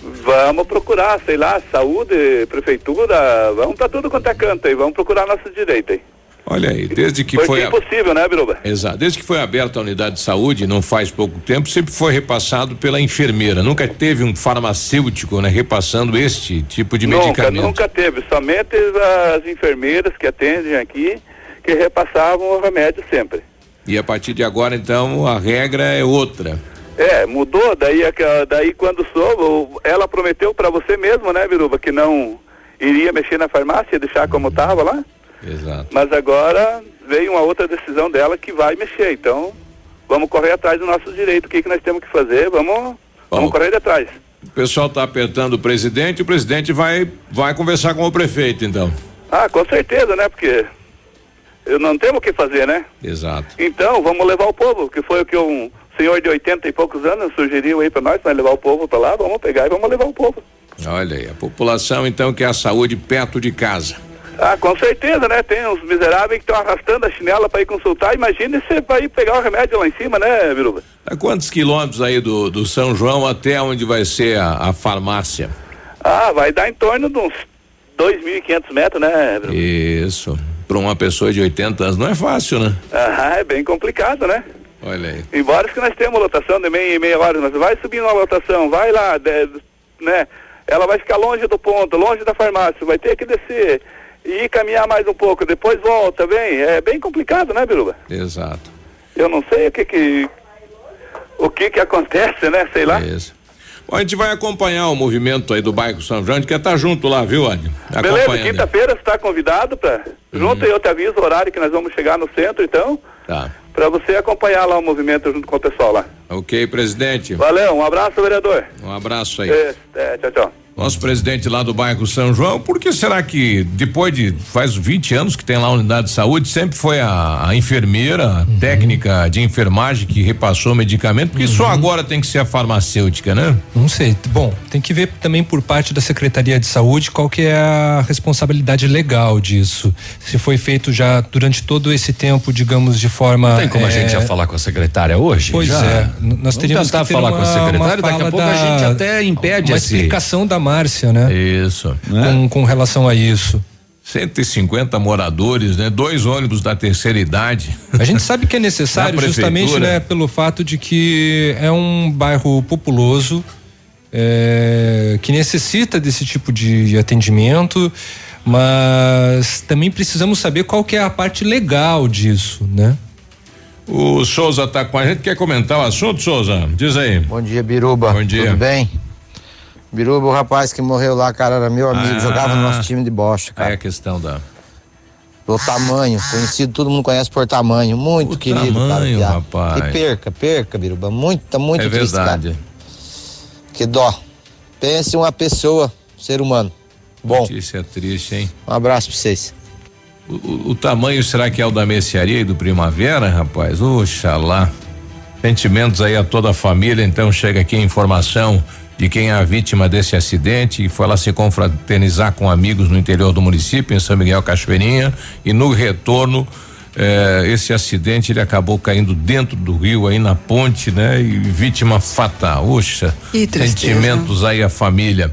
Vamos procurar, sei lá, saúde, prefeitura, vamos para tudo quanto é canto aí, vamos procurar nosso direito aí. Olha aí, desde que foi. Foi impossível, né, Biruba? Exato. Desde que foi aberta a unidade de saúde, não faz pouco tempo, sempre foi repassado pela enfermeira. Nunca teve um farmacêutico, né, repassando este tipo de nunca, medicamento. Nunca teve. Somente as enfermeiras que atendem aqui que repassavam o remédio sempre. E a partir de agora, então, a regra é outra. É, mudou, daí, daí quando soube, ela prometeu para você mesmo, né, Biruba, que não iria mexer na farmácia, deixar como estava lá. Exato. Mas agora veio uma outra decisão dela que vai mexer, então vamos correr atrás do nosso direito, o que, que nós temos que fazer, vamos, Bom, vamos correr atrás. O pessoal está apertando o presidente, o presidente vai, vai conversar com o prefeito, então. Ah, com certeza, né, porque eu não temos o que fazer, né? Exato. Então, vamos levar o povo, que foi o que um senhor de 80 e poucos anos sugeriu aí para nós, para levar o povo para lá, vamos pegar e vamos levar o povo. Olha aí, a população então quer a saúde perto de casa. Ah, com certeza, né? Tem uns miseráveis que estão arrastando a chinela para ir consultar. Imagine você vai ir pegar o remédio lá em cima, né, Biruba? A quantos quilômetros aí do, do São João até onde vai ser a, a farmácia? Ah, vai dar em torno de uns 2.500 metros, né, Biruba? Isso. Para uma pessoa de 80 anos não é fácil, né? Ah, é bem complicado, né? Olha aí. Embora que nós temos lotação de meia e meia hora, nós vai subindo a lotação, vai lá, de, né? Ela vai ficar longe do ponto, longe da farmácia, vai ter que descer e caminhar mais um pouco, depois volta, bem, é bem complicado, né, Biruba? Exato. Eu não sei o que que o que que acontece, né, sei lá. Isso. Bom, a gente vai acompanhar o movimento aí do bairro São João, a gente quer estar tá junto lá, viu, Adi? Beleza, quinta-feira você está convidado para junto uhum. e eu te aviso o horário que nós vamos chegar no centro, então. Tá para você acompanhar lá o movimento junto com o pessoal lá. Ok, presidente. Valeu, um abraço, vereador. Um abraço aí. É, é, tchau, tchau. Nosso presidente lá do bairro São João, por que será que depois de faz 20 anos que tem lá a unidade de saúde, sempre foi a, a enfermeira, uhum. técnica de enfermagem que repassou o medicamento, porque uhum. só agora tem que ser a farmacêutica, né? Não sei. Bom, tem que ver também por parte da Secretaria de Saúde qual que é a responsabilidade legal disso. Se foi feito já durante todo esse tempo, digamos, de forma. Não tem como é... a gente já falar com a secretária hoje? Pois já? é. Nós teríamos que falar uma, com a secretária, daqui a pouco da, a gente até impede uma esse... explicação da Márcia, né? Isso. Com, com relação a isso. 150 moradores, né? Dois ônibus da terceira idade. A gente sabe que é necessário justamente, né, pelo fato de que é um bairro populoso é, que necessita desse tipo de atendimento, mas também precisamos saber qual que é a parte legal disso, né? O Souza está com a gente, quer comentar o assunto, Souza? Diz aí. Bom dia, Biruba. Bom dia. Tudo bem? Biruba, o rapaz que morreu lá, cara, era meu amigo, ah, jogava no nosso time de bocha, cara. É a questão da. Do tamanho, conhecido, todo mundo conhece por tamanho, muito o querido, tamanho, cara. rapaz. Que perca, perca, Biruba, muito, muito é triste, verdade. Cara. Que dó. Pense uma pessoa, ser humano. Bom. Notícia triste, hein? Um abraço pra vocês. O, o, o, tamanho será que é o da mercearia e do Primavera, rapaz? Oxalá. Sentimentos aí a toda a família, então chega aqui a informação de quem é a vítima desse acidente e foi lá se confraternizar com amigos no interior do município, em São Miguel Cachoeirinha, e no retorno eh, esse acidente ele acabou caindo dentro do rio aí na ponte, né? E vítima fatal. Oxa, sentimentos aí a família.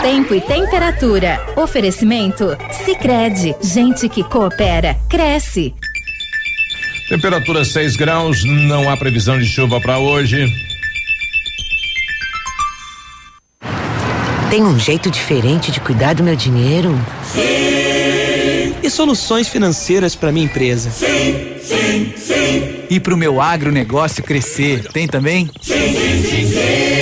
Tempo e temperatura. Oferecimento? Sicredi Gente que coopera, cresce. Temperatura 6 graus, não há previsão de chuva para hoje. Tem um jeito diferente de cuidar do meu dinheiro? Sim. E soluções financeiras para minha empresa? Sim, sim, sim. E para o meu agronegócio crescer? Tem também? Sim, sim, sim, sim.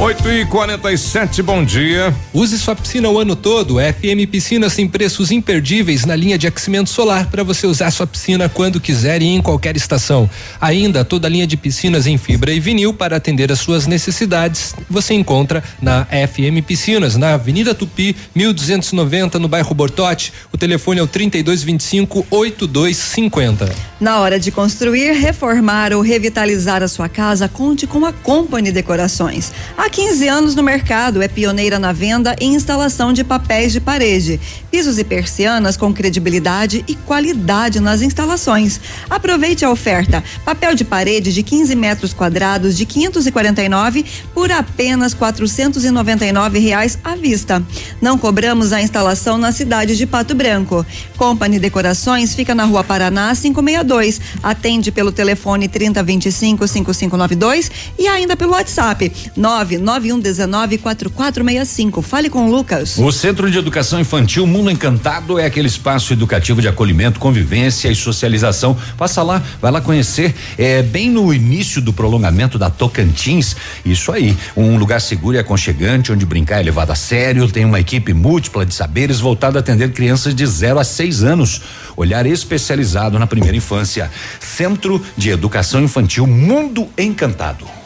8 e 47 bom dia. Use sua piscina o ano todo. FM Piscinas tem preços imperdíveis na linha de aquecimento solar para você usar sua piscina quando quiser e em qualquer estação. Ainda toda a linha de piscinas em fibra e vinil para atender às suas necessidades. Você encontra na FM Piscinas, na Avenida Tupi, 1290, no bairro Bortote. O telefone é o 3225 8250. Na hora de construir, reformar ou revitalizar a sua casa, conte com a Company Decorações. A Há 15 anos no mercado, é pioneira na venda e instalação de papéis de parede, pisos e persianas com credibilidade e qualidade nas instalações. Aproveite a oferta: papel de parede de 15 metros quadrados de 549 por apenas 499 reais à vista. Não cobramos a instalação na cidade de Pato Branco. Company Decorações fica na Rua Paraná 562. Atende pelo telefone 3025 5592 e ainda pelo WhatsApp 9 991194465. Fale com o Lucas. O Centro de Educação Infantil Mundo Encantado é aquele espaço educativo de acolhimento, convivência e socialização. Passa lá, vai lá conhecer. É bem no início do prolongamento da Tocantins. Isso aí, um lugar seguro e aconchegante onde brincar é levado a sério. Tem uma equipe múltipla de saberes voltada a atender crianças de 0 a 6 anos. Olhar especializado na primeira infância. Centro de Educação Infantil Mundo Encantado.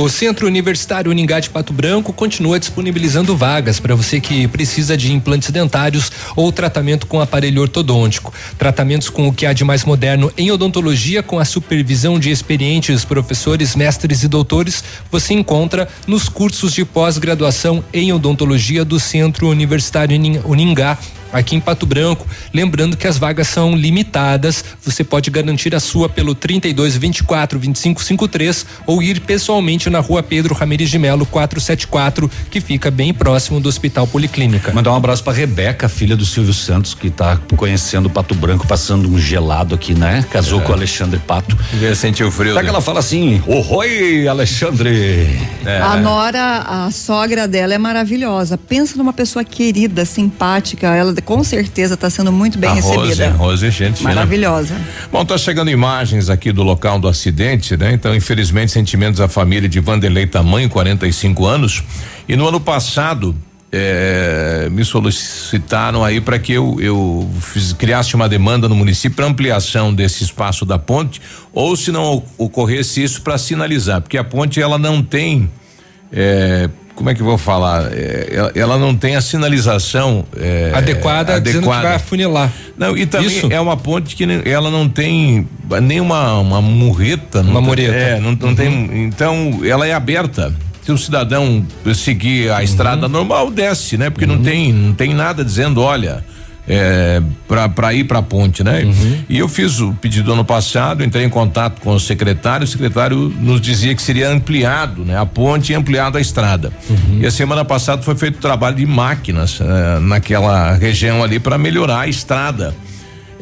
O Centro Universitário Uningá de Pato Branco continua disponibilizando vagas para você que precisa de implantes dentários ou tratamento com aparelho ortodôntico. Tratamentos com o que há de mais moderno em odontologia, com a supervisão de experientes professores, mestres e doutores, você encontra nos cursos de pós-graduação em odontologia do Centro Universitário Uningá aqui em Pato Branco. Lembrando que as vagas são limitadas. Você pode garantir a sua pelo 32 24 25 53 ou ir pessoalmente na rua Pedro Ramirez de Melo 474, que fica bem próximo do Hospital Policlínica. Mandar um abraço para Rebeca, filha do Silvio Santos, que está conhecendo Pato Branco, passando um gelado aqui, né? Casou é. com o Alexandre Pato. Sentiu frio. Sabe né? que ela fala assim: Oi, Alexandre. É. A Nora, a sogra dela é maravilhosa. Pensa numa pessoa querida, simpática. Ela com certeza está sendo muito bem a recebida. Rose, Rose, gente Maravilhosa. Fina. Bom, tá chegando imagens aqui do local do acidente, né? Então, infelizmente, sentimentos da família de Vanderlei Tamanho, 45 anos. E no ano passado, é, me solicitaram aí para que eu, eu fiz, criasse uma demanda no município para ampliação desse espaço da ponte, ou se não ocorresse isso para sinalizar, porque a ponte ela não tem é, como é que eu vou falar? É, ela, ela, não tem a sinalização é, adequada, adequada, dizendo que vai afunilar. Não, e também Isso. é uma ponte que ela não tem nem uma, uma murreta. Uma mureta. É, não, não uhum. tem. Então, ela é aberta se o cidadão seguir a uhum. estrada normal, desce, né? Porque uhum. não tem não tem nada dizendo, olha, é, para ir para a ponte, né? Uhum. E eu fiz o pedido ano passado, entrei em contato com o secretário, o secretário nos dizia que seria ampliado, né? A ponte e ampliado a estrada. Uhum. E a semana passada foi feito trabalho de máquinas é, naquela região ali para melhorar a estrada.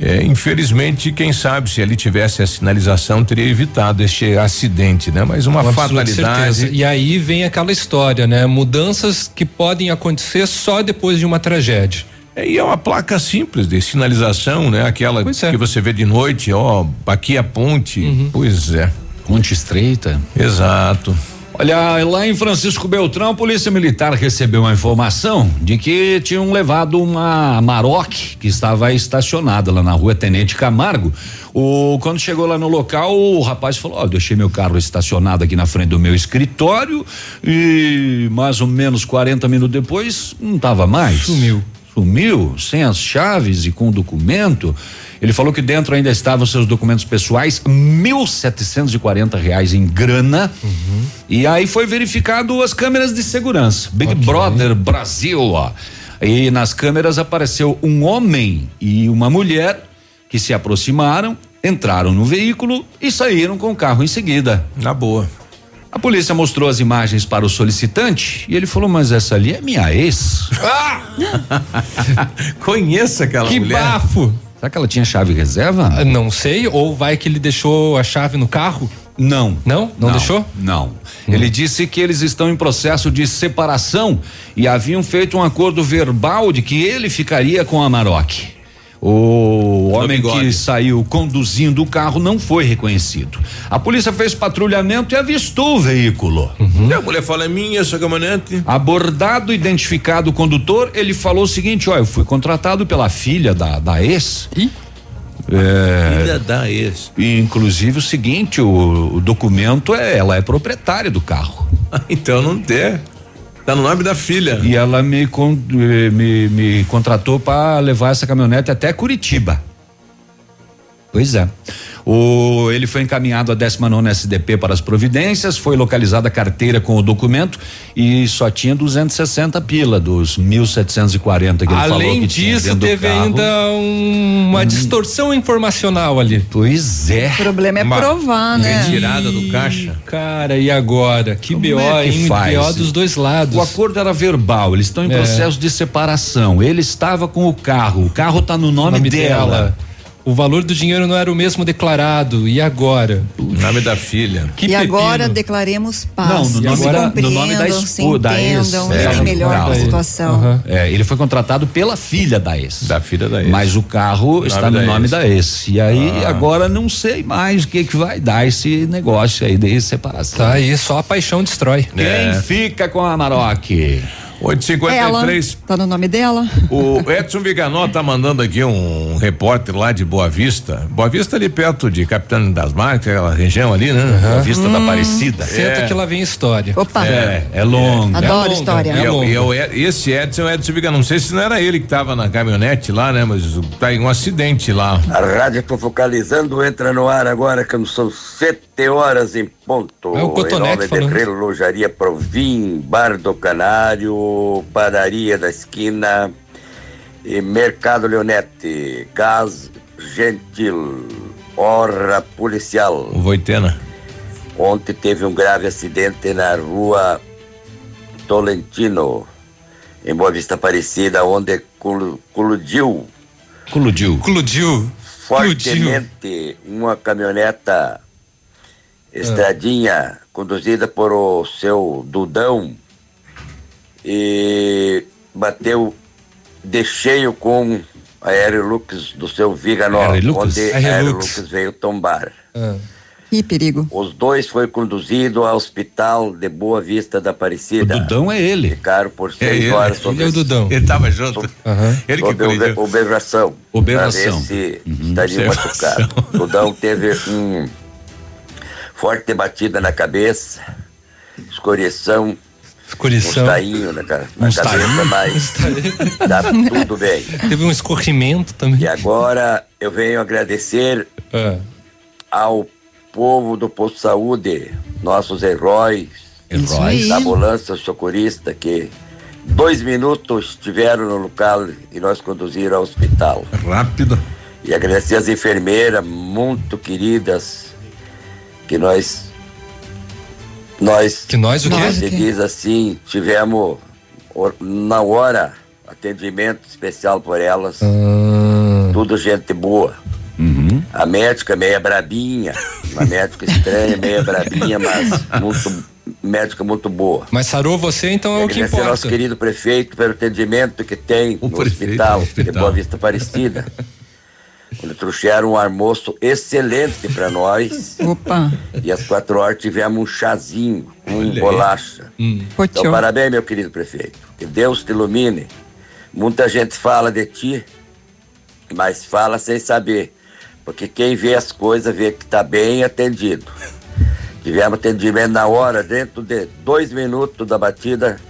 É, infelizmente, quem sabe se ali tivesse a sinalização teria evitado este acidente, né? Mas uma, uma fatalidade. E aí vem aquela história, né? Mudanças que podem acontecer só depois de uma tragédia. É, e é uma placa simples de sinalização, né? Aquela é. que você vê de noite, ó, aqui é a ponte. Uhum. Pois é. Ponte estreita. Exato. Olha, lá em Francisco Beltrão, a Polícia Militar recebeu uma informação de que tinham levado uma Maroc que estava estacionada lá na rua Tenente Camargo. O, quando chegou lá no local, o rapaz falou: Ó, oh, deixei meu carro estacionado aqui na frente do meu escritório e mais ou menos 40 minutos depois não estava mais. Sumiu. Sumiu, sem as chaves e com o documento. Ele falou que dentro ainda estavam seus documentos pessoais, mil setecentos e quarenta reais em grana. Uhum. E aí foi verificado as câmeras de segurança. Big okay. Brother Brasil, ó. E nas câmeras apareceu um homem e uma mulher que se aproximaram, entraram no veículo e saíram com o carro em seguida. Na boa. A polícia mostrou as imagens para o solicitante e ele falou: Mas essa ali é minha ex. Ah! Conheço aquela que mulher. Que bafo! Será que ela tinha chave reserva? Ah, não sei, ou vai que ele deixou a chave no carro? Não. Não? Não, não deixou? Não. Hum. Ele disse que eles estão em processo de separação e haviam feito um acordo verbal de que ele ficaria com a Maroc. O homem que saiu conduzindo o carro não foi reconhecido. A polícia fez patrulhamento e avistou o veículo. Uhum. E a mulher fala: é minha essa caminhonete. Abordado, identificado o condutor, ele falou o seguinte: ó, eu fui contratado pela filha da, da ex. E? É, filha da ex. E inclusive o seguinte: o, o documento é, ela é proprietária do carro. então não tem. Tá no nome da filha. E ela me, eh, me, me contratou para levar essa caminhonete até Curitiba. Pois é. O, ele foi encaminhado à 19 SDP para as providências, foi localizada a carteira com o documento e só tinha 260 pila dos 1.740 que ele Além falou. Além disso, teve ainda um, uma hum. distorção informacional ali. Pois é. O problema é uma provar, né? Retirada do caixa. Cara, e agora? Que Como BO, é que hein? Faz? BO dos dois lados. O acordo era verbal, eles estão em é. processo de separação. Ele estava com o carro, o carro está no nome, nome dela. dela. O valor do dinheiro não era o mesmo declarado. E agora? O nome da filha. Que e pepino. agora declaremos paz. Não, no nome, da, no nome da esposa da ex. É, melhor a situação. Uhum. É, ele foi contratado pela filha da ex. Da filha da ex. Mas o carro está no nome ex. da ex. E aí ah. agora não sei mais o que que vai dar esse negócio aí de separação. Tá aí, só a paixão destrói. Quem é. fica com a Maroc? 853. Tá no nome dela. O Edson Viganó tá mandando aqui um repórter lá de Boa Vista. Boa Vista ali perto de Capitão das Marcas, aquela região ali, né? Uhum. Boa Vista hum. da Aparecida. Senta é. que lá vem história. Opa. É, é longa. Adoro é história. É e, e, e, esse Edson, o Edson Viganó, não sei se não era ele que tava na caminhonete lá, né? Mas tá em um acidente lá. A rádio tô focalizando, entra no ar agora que não são sete horas em ponto. É o Cotonete em nome de Relojaria Provim, Bar do Canário, Padaria da Esquina e Mercado Leonete, Gás Gentil, Horra Policial. Voitena. Ontem teve um grave acidente na rua Tolentino, em Boa Vista Aparecida, onde coludiu. Coludiu. Coludiu. Fortemente uma caminhoneta estradinha conduzida por o seu Dudão e bateu de cheio com a Aerolux do seu Viganó, onde a Aerolux veio tombar. Ah. Que perigo. Os dois foi conduzido ao hospital de Boa Vista da Aparecida. O Dudão é ele. Ficaram por é seis é horas sobre. Ele é o Dudão. Ele estava junto. Sob, uhum. Ele que sobre. Para ver se uhum. estaria machucado. O Dudão teve um forte batida na cabeça, escoriação Escorição. Um tainho na, na um cabeça, mas tá tudo bem. Teve um escorrimento também. E agora eu venho agradecer ah. ao povo do Posto Saúde, nossos heróis, heróis da ambulância socorrista que dois minutos estiveram no local e nós conduziram ao hospital. Rápido. E agradecer às enfermeiras muito queridas que nós nós que nós o quê? Se diz assim, tivemos na hora atendimento especial por elas. Ah. Tudo gente boa. Uhum. A médica meia brabinha, uma médica estranha, meia brabinha, mas muito médica muito boa. Mas sarou você, então é o que importa. nosso querido prefeito pelo atendimento que tem o no hospital, hospital de Boa Vista Aparecida. Quando trouxeram um almoço excelente para nós. Opa! E às quatro horas tivemos um chazinho com um bolacha. Hum. Então, parabéns, meu querido prefeito. Que Deus te ilumine. Muita gente fala de ti, mas fala sem saber. Porque quem vê as coisas vê que está bem atendido. Tivemos atendimento na hora, dentro de dois minutos da batida,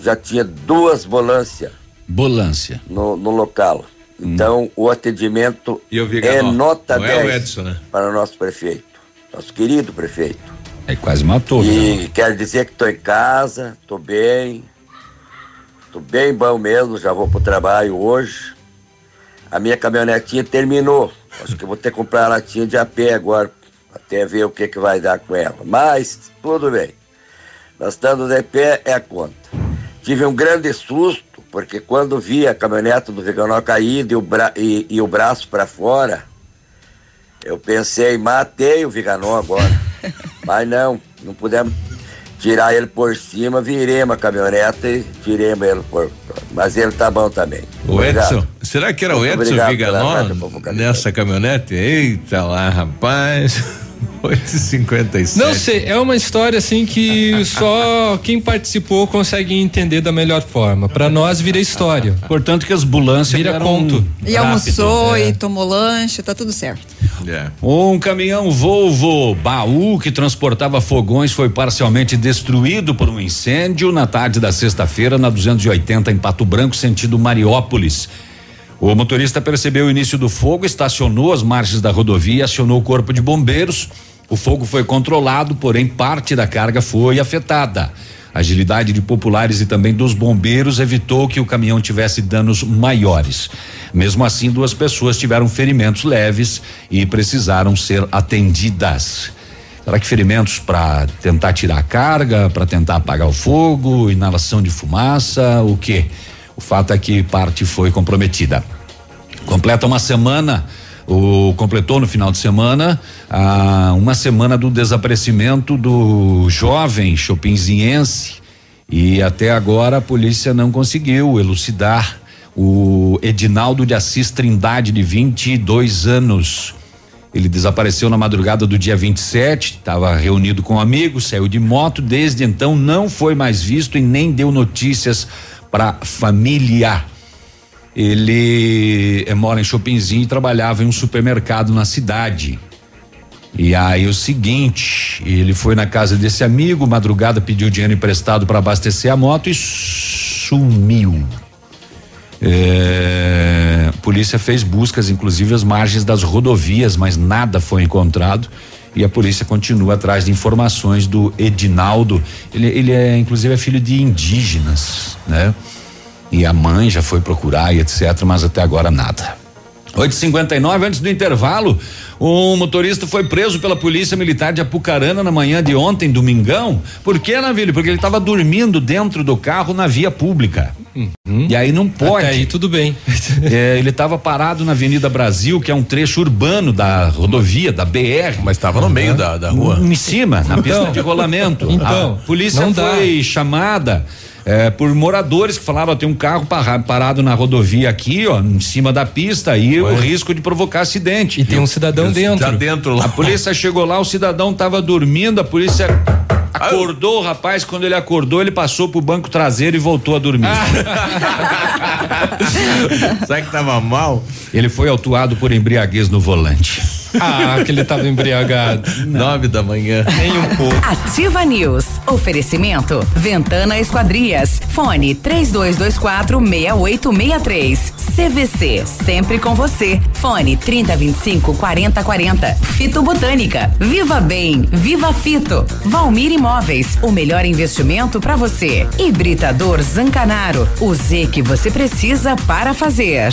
já tinha duas volâncias. Bolância. No, no local. Então, hum. o atendimento é nota Não 10 é Edson, né? para o nosso prefeito, nosso querido prefeito. É quase matou. E né? quero dizer que estou em casa, estou bem, estou bem bom mesmo, já vou para o trabalho hoje. A minha caminhonetinha terminou. Acho que vou ter que comprar a latinha de AP agora, até ver o que, que vai dar com ela. Mas, tudo bem. Nós estando de pé, é a conta. Tive um grande susto porque quando vi a caminhonete do Veganó caída e o, bra e, e o braço para fora, eu pensei, matei o Viganó agora. Mas não, não pudemos tirar ele por cima, viremos a caminhonete e tiremos ele por. Mas ele tá bom também. O obrigado. Edson, será que era Muito o Edson Viganó nessa caminhonete? Eita lá, rapaz. 8h57. Não sei, é uma história assim que só quem participou consegue entender da melhor forma. Para nós vira história. Portanto que as ambulâncias vira conto. E almoçou é. e tomou lanche, tá tudo certo. É. Um caminhão Volvo baú que transportava fogões foi parcialmente destruído por um incêndio na tarde da sexta-feira na 280 em Pato Branco, sentido Mariópolis. O motorista percebeu o início do fogo, estacionou as margens da rodovia acionou o corpo de bombeiros. O fogo foi controlado, porém parte da carga foi afetada. A agilidade de populares e também dos bombeiros evitou que o caminhão tivesse danos maiores. Mesmo assim, duas pessoas tiveram ferimentos leves e precisaram ser atendidas. Será que ferimentos para tentar tirar a carga, para tentar apagar o fogo, inalação de fumaça, o que? O fato é que parte foi comprometida. Completa uma semana o completou no final de semana uma semana do desaparecimento do jovem chopinziense e até agora a polícia não conseguiu elucidar o Edinaldo de Assis Trindade de 22 anos. Ele desapareceu na madrugada do dia 27, estava reunido com amigos, saiu de moto, desde então não foi mais visto e nem deu notícias para família. Ele é, mora em Chopinzinho e trabalhava em um supermercado na cidade. E aí o seguinte, ele foi na casa desse amigo, madrugada pediu dinheiro emprestado para abastecer a moto e sumiu. É, a polícia fez buscas, inclusive as margens das rodovias, mas nada foi encontrado. E a polícia continua atrás de informações do Edinaldo. Ele, ele é, inclusive, é filho de indígenas, né? e a mãe já foi procurar e etc, mas até agora nada. 8:59 antes do intervalo, um motorista foi preso pela polícia militar de Apucarana na manhã de ontem, domingão. Por que, Navilho? Porque ele estava dormindo dentro do carro na via pública. Uhum. E aí não pode. Até aí tudo bem. é, ele estava parado na Avenida Brasil, que é um trecho urbano da rodovia, da BR. Mas estava no meio da, da rua. Em cima, na então, pista de rolamento. Então, a polícia foi dá. chamada é, por moradores que falaram, ó, tem um carro parado na rodovia aqui, ó, em cima da pista e Ué. o risco de provocar acidente. E tem um cidadão dentro. Tá dentro lá. A polícia chegou lá, o cidadão estava dormindo, a polícia acordou o rapaz, quando ele acordou, ele passou pro banco traseiro e voltou a dormir. Será que tava mal? Ele foi autuado por embriaguez no volante. Ah, que ele estava embriagado. Nove da manhã. Nem um pouco. Ativa News. Oferecimento. Ventana Esquadrias. Fone 3224 6863. CVC. Sempre com você. Fone 3025 4040. Fito Botânica. Viva Bem. Viva Fito. Valmir Imóveis. O melhor investimento para você. Hibridador Zancanaro. O Z que você precisa para fazer.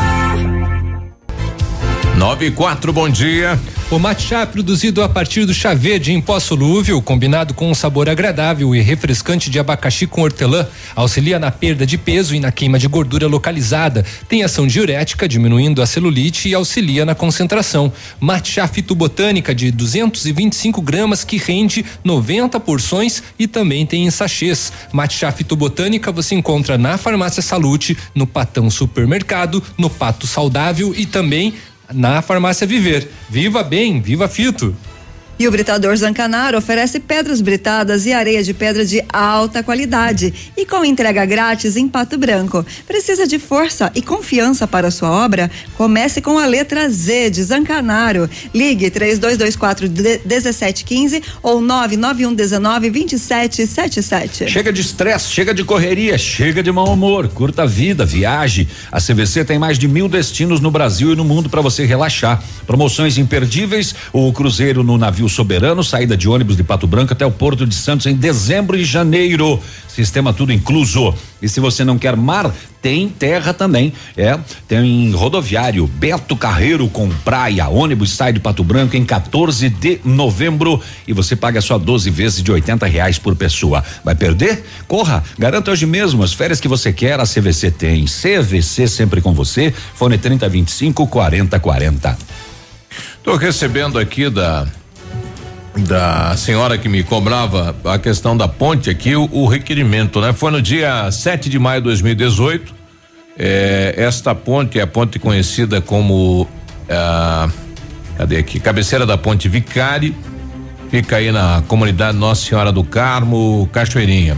94, bom dia. O mate chá é produzido a partir do chá verde em pó solúvel, combinado com um sabor agradável e refrescante de abacaxi com hortelã, auxilia na perda de peso e na queima de gordura localizada, tem ação diurética, diminuindo a celulite e auxilia na concentração. Mate chá fitobotânica de 225 gramas que rende 90 porções e também tem em sachês. Mate chá fitobotânica você encontra na Farmácia Salute, no Patão Supermercado, no Pato Saudável e também na Farmácia Viver. Viva bem, viva Fito! E o Britador Zancanaro oferece pedras britadas e areia de pedra de alta qualidade e com entrega grátis em Pato Branco. Precisa de força e confiança para sua obra? Comece com a letra Z de Zancanaro. Ligue 3224 1715 ou 991 19 2777. Chega de estresse, chega de correria, chega de mau humor, curta a vida, viaje. A CVC tem mais de mil destinos no Brasil e no mundo para você relaxar. Promoções imperdíveis, o cruzeiro no navio Soberano, saída de ônibus de Pato Branco até o Porto de Santos em dezembro e janeiro. Sistema tudo incluso. E se você não quer mar, tem terra também. É, tem rodoviário Beto Carreiro com praia. Ônibus sai de Pato Branco em 14 de novembro e você paga só 12 vezes de 80 reais por pessoa. Vai perder? Corra! Garanta hoje mesmo as férias que você quer. A CVC tem. CVC sempre com você. Fone 3025 4040. Estou recebendo aqui da da senhora que me cobrava a questão da ponte aqui, o, o requerimento, né? Foi no dia 7 de maio de 2018. É, esta ponte é a ponte conhecida como ah, cadê aqui? Cabeceira da Ponte Vicari, fica aí na comunidade Nossa Senhora do Carmo, Cachoeirinha.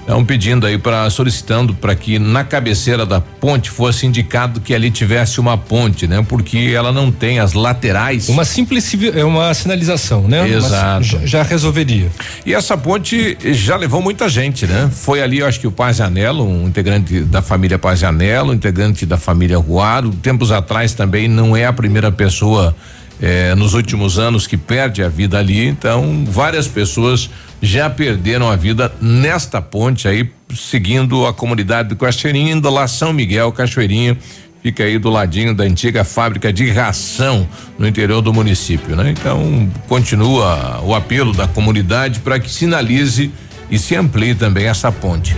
Estão pedindo aí para solicitando para que na cabeceira da ponte fosse indicado que ali tivesse uma ponte, né? Porque ela não tem as laterais. Uma simples é uma sinalização, né? Exato. Já, já resolveria. E essa ponte já levou muita gente, né? Foi ali, eu acho que o Pazianello, um integrante da família Pazianello, um integrante da família Ruaro, tempos atrás também não é a primeira pessoa eh, nos últimos anos que perde a vida ali, então várias pessoas já perderam a vida nesta ponte aí, seguindo a comunidade do Cachoeirinha, indo lá São Miguel, Cachoeirinha, fica aí do ladinho da antiga fábrica de ração no interior do município, né? Então, continua o apelo da comunidade para que sinalize e se amplie também essa ponte.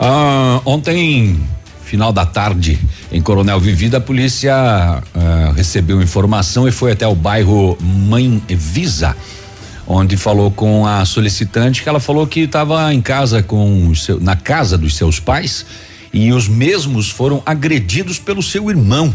Ah, ontem, final da tarde, em Coronel Vivida, a polícia ah, recebeu informação e foi até o bairro Mãe Visa onde falou com a solicitante que ela falou que estava em casa com seu, na casa dos seus pais e os mesmos foram agredidos pelo seu irmão,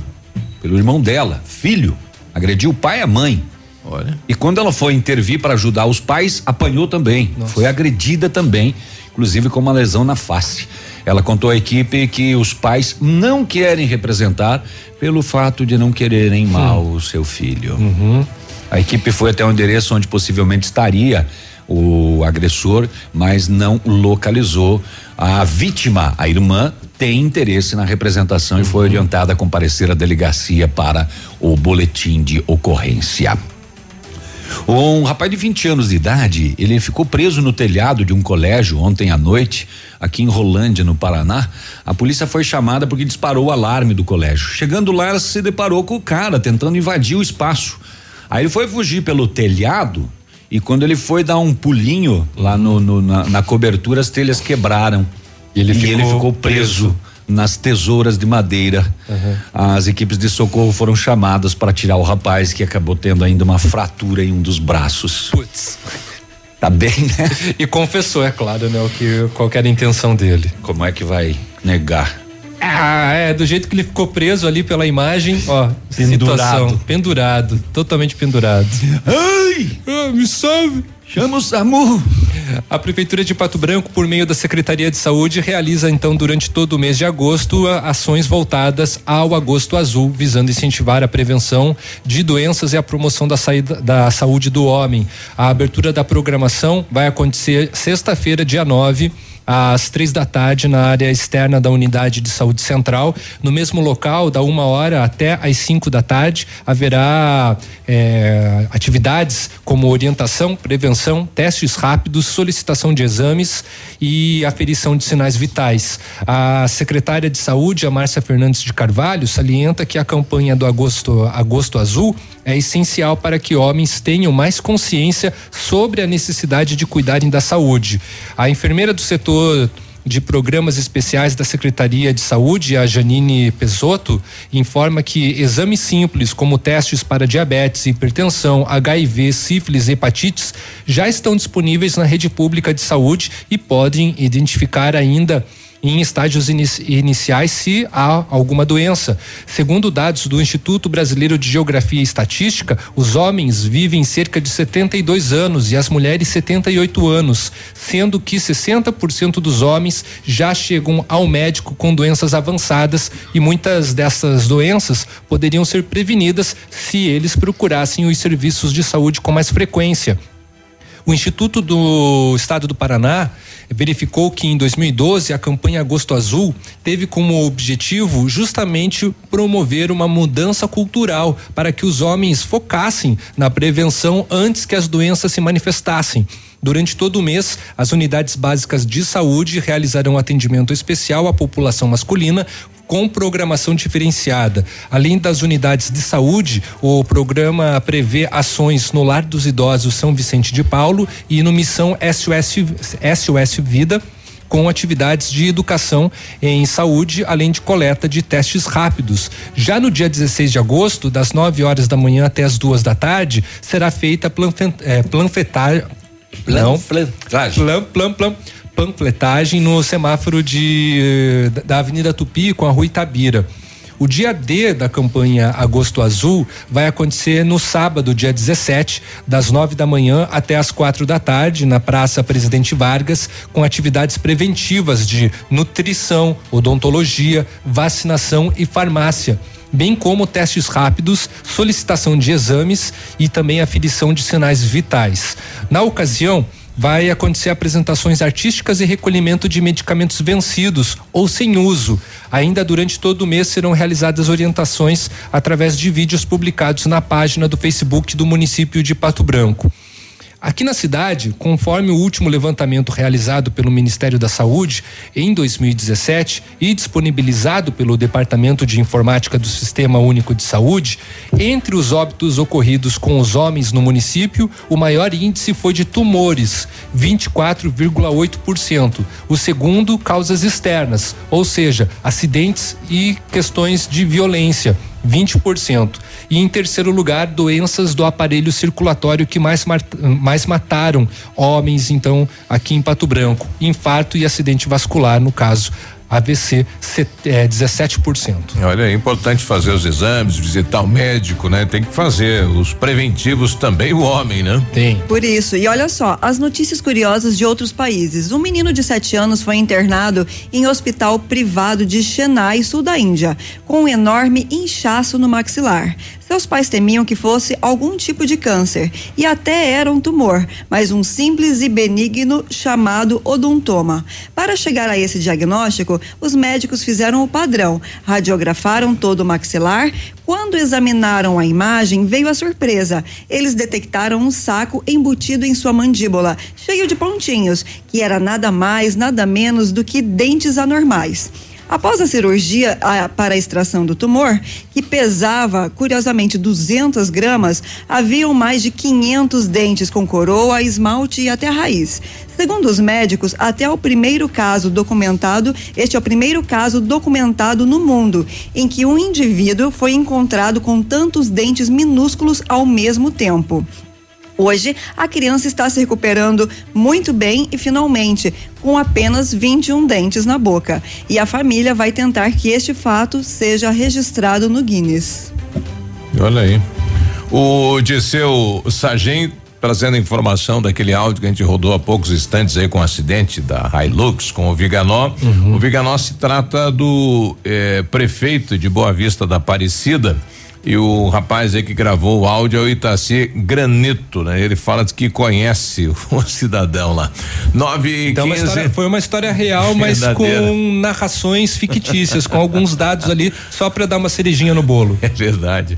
pelo irmão dela, filho, agrediu o pai e a mãe. Olha. E quando ela foi intervir para ajudar os pais, apanhou também, Nossa. foi agredida também, inclusive com uma lesão na face. Ela contou à equipe que os pais não querem representar pelo fato de não quererem mal hum. o seu filho. Uhum. A equipe foi até o endereço onde possivelmente estaria o agressor, mas não localizou. A vítima, a irmã, tem interesse na representação e foi orientada a comparecer à delegacia para o boletim de ocorrência. Um rapaz de 20 anos de idade, ele ficou preso no telhado de um colégio ontem à noite, aqui em Rolândia, no Paraná. A polícia foi chamada porque disparou o alarme do colégio. Chegando lá, se deparou com o cara tentando invadir o espaço. Aí ele foi fugir pelo telhado e quando ele foi dar um pulinho lá no, no na, na, cobertura, as telhas quebraram. E ele, e ficou, ele ficou preso. preso nas tesouras de madeira. Uhum. As equipes de socorro foram chamadas para tirar o rapaz que acabou tendo ainda uma fratura em um dos braços. Putz. Tá bem, né? E confessou, é claro, né? O que qual era a intenção dele. Como é que vai negar? Ah, é, do jeito que ele ficou preso ali pela imagem, ó, pendurado. situação, pendurado, totalmente pendurado. Ai! Ah, me salve! Chama o SAMU. A Prefeitura de Pato Branco, por meio da Secretaria de Saúde, realiza então durante todo o mês de agosto ações voltadas ao Agosto Azul, visando incentivar a prevenção de doenças e a promoção da, saída, da saúde do homem. A abertura da programação vai acontecer sexta-feira, dia 9 às três da tarde na área externa da unidade de saúde central. No mesmo local, da uma hora até às cinco da tarde, haverá é, atividades como orientação, prevenção, testes rápidos, solicitação de exames e aferição de sinais vitais. A secretária de saúde, a Márcia Fernandes de Carvalho, salienta que a campanha do Agosto, Agosto Azul é essencial para que homens tenham mais consciência sobre a necessidade de cuidarem da saúde. A enfermeira do setor de programas especiais da Secretaria de Saúde, a Janine Pesotto, informa que exames simples como testes para diabetes, hipertensão, HIV, sífilis e hepatites já estão disponíveis na rede pública de saúde e podem identificar ainda em estágios iniciais se há alguma doença. Segundo dados do Instituto Brasileiro de Geografia e Estatística, os homens vivem cerca de 72 anos e as mulheres 78 anos, sendo que 60% dos homens já chegam ao médico com doenças avançadas e muitas dessas doenças poderiam ser prevenidas se eles procurassem os serviços de saúde com mais frequência. O Instituto do Estado do Paraná verificou que em 2012 a campanha Agosto Azul teve como objetivo justamente promover uma mudança cultural para que os homens focassem na prevenção antes que as doenças se manifestassem. Durante todo o mês, as unidades básicas de saúde realizarão atendimento especial à população masculina com programação diferenciada. Além das unidades de saúde, o programa prevê ações no Lar dos Idosos São Vicente de Paulo e no Missão SOS, SOS Vida com atividades de educação em saúde, além de coleta de testes rápidos. Já no dia 16 de agosto, das 9 horas da manhã até as duas da tarde, será feita planfetar, planfetar, não, plan, plan, plan, panfletagem no semáforo de, da Avenida Tupi com a Rua Itabira. O dia D da campanha Agosto Azul vai acontecer no sábado, dia 17, das 9 da manhã até as quatro da tarde, na Praça Presidente Vargas, com atividades preventivas de nutrição, odontologia, vacinação e farmácia bem como testes rápidos, solicitação de exames e também aferição de sinais vitais. Na ocasião, vai acontecer apresentações artísticas e recolhimento de medicamentos vencidos ou sem uso. Ainda durante todo o mês serão realizadas orientações através de vídeos publicados na página do Facebook do município de Pato Branco. Aqui na cidade, conforme o último levantamento realizado pelo Ministério da Saúde em 2017 e disponibilizado pelo Departamento de Informática do Sistema Único de Saúde, entre os óbitos ocorridos com os homens no município, o maior índice foi de tumores, 24,8%. O segundo, causas externas, ou seja, acidentes e questões de violência, 20%. E em terceiro lugar, doenças do aparelho circulatório que mais, mais mataram homens, então, aqui em Pato Branco. Infarto e acidente vascular, no caso. AVC é, 17%. Olha, é importante fazer os exames, visitar o médico, né? Tem que fazer os preventivos também o homem, né? Tem. Por isso, e olha só, as notícias curiosas de outros países. Um menino de 7 anos foi internado em hospital privado de Chennai, sul da Índia, com um enorme inchaço no maxilar. Seus pais temiam que fosse algum tipo de câncer e até era um tumor, mas um simples e benigno chamado odontoma. Para chegar a esse diagnóstico, os médicos fizeram o padrão, radiografaram todo o maxilar. Quando examinaram a imagem, veio a surpresa. Eles detectaram um saco embutido em sua mandíbula, cheio de pontinhos, que era nada mais, nada menos do que dentes anormais. Após a cirurgia a, para a extração do tumor, que pesava curiosamente 200 gramas, haviam mais de 500 dentes com coroa, esmalte e até raiz. Segundo os médicos, até o primeiro caso documentado, este é o primeiro caso documentado no mundo em que um indivíduo foi encontrado com tantos dentes minúsculos ao mesmo tempo. Hoje, a criança está se recuperando muito bem e finalmente com apenas 21 dentes na boca. E a família vai tentar que este fato seja registrado no Guinness. Olha aí. O Disseu Sargento trazendo informação daquele áudio que a gente rodou há poucos instantes aí com o acidente da Hilux com o Viganó. Uhum. O Viganó se trata do eh, prefeito de Boa Vista da Aparecida e o rapaz aí que gravou o áudio é o Itaci Granito, né? Ele fala que conhece o cidadão lá. Nove então, 15. Uma história, foi uma história real, mas com narrações fictícias, com alguns dados ali, só para dar uma cerejinha no bolo. É verdade.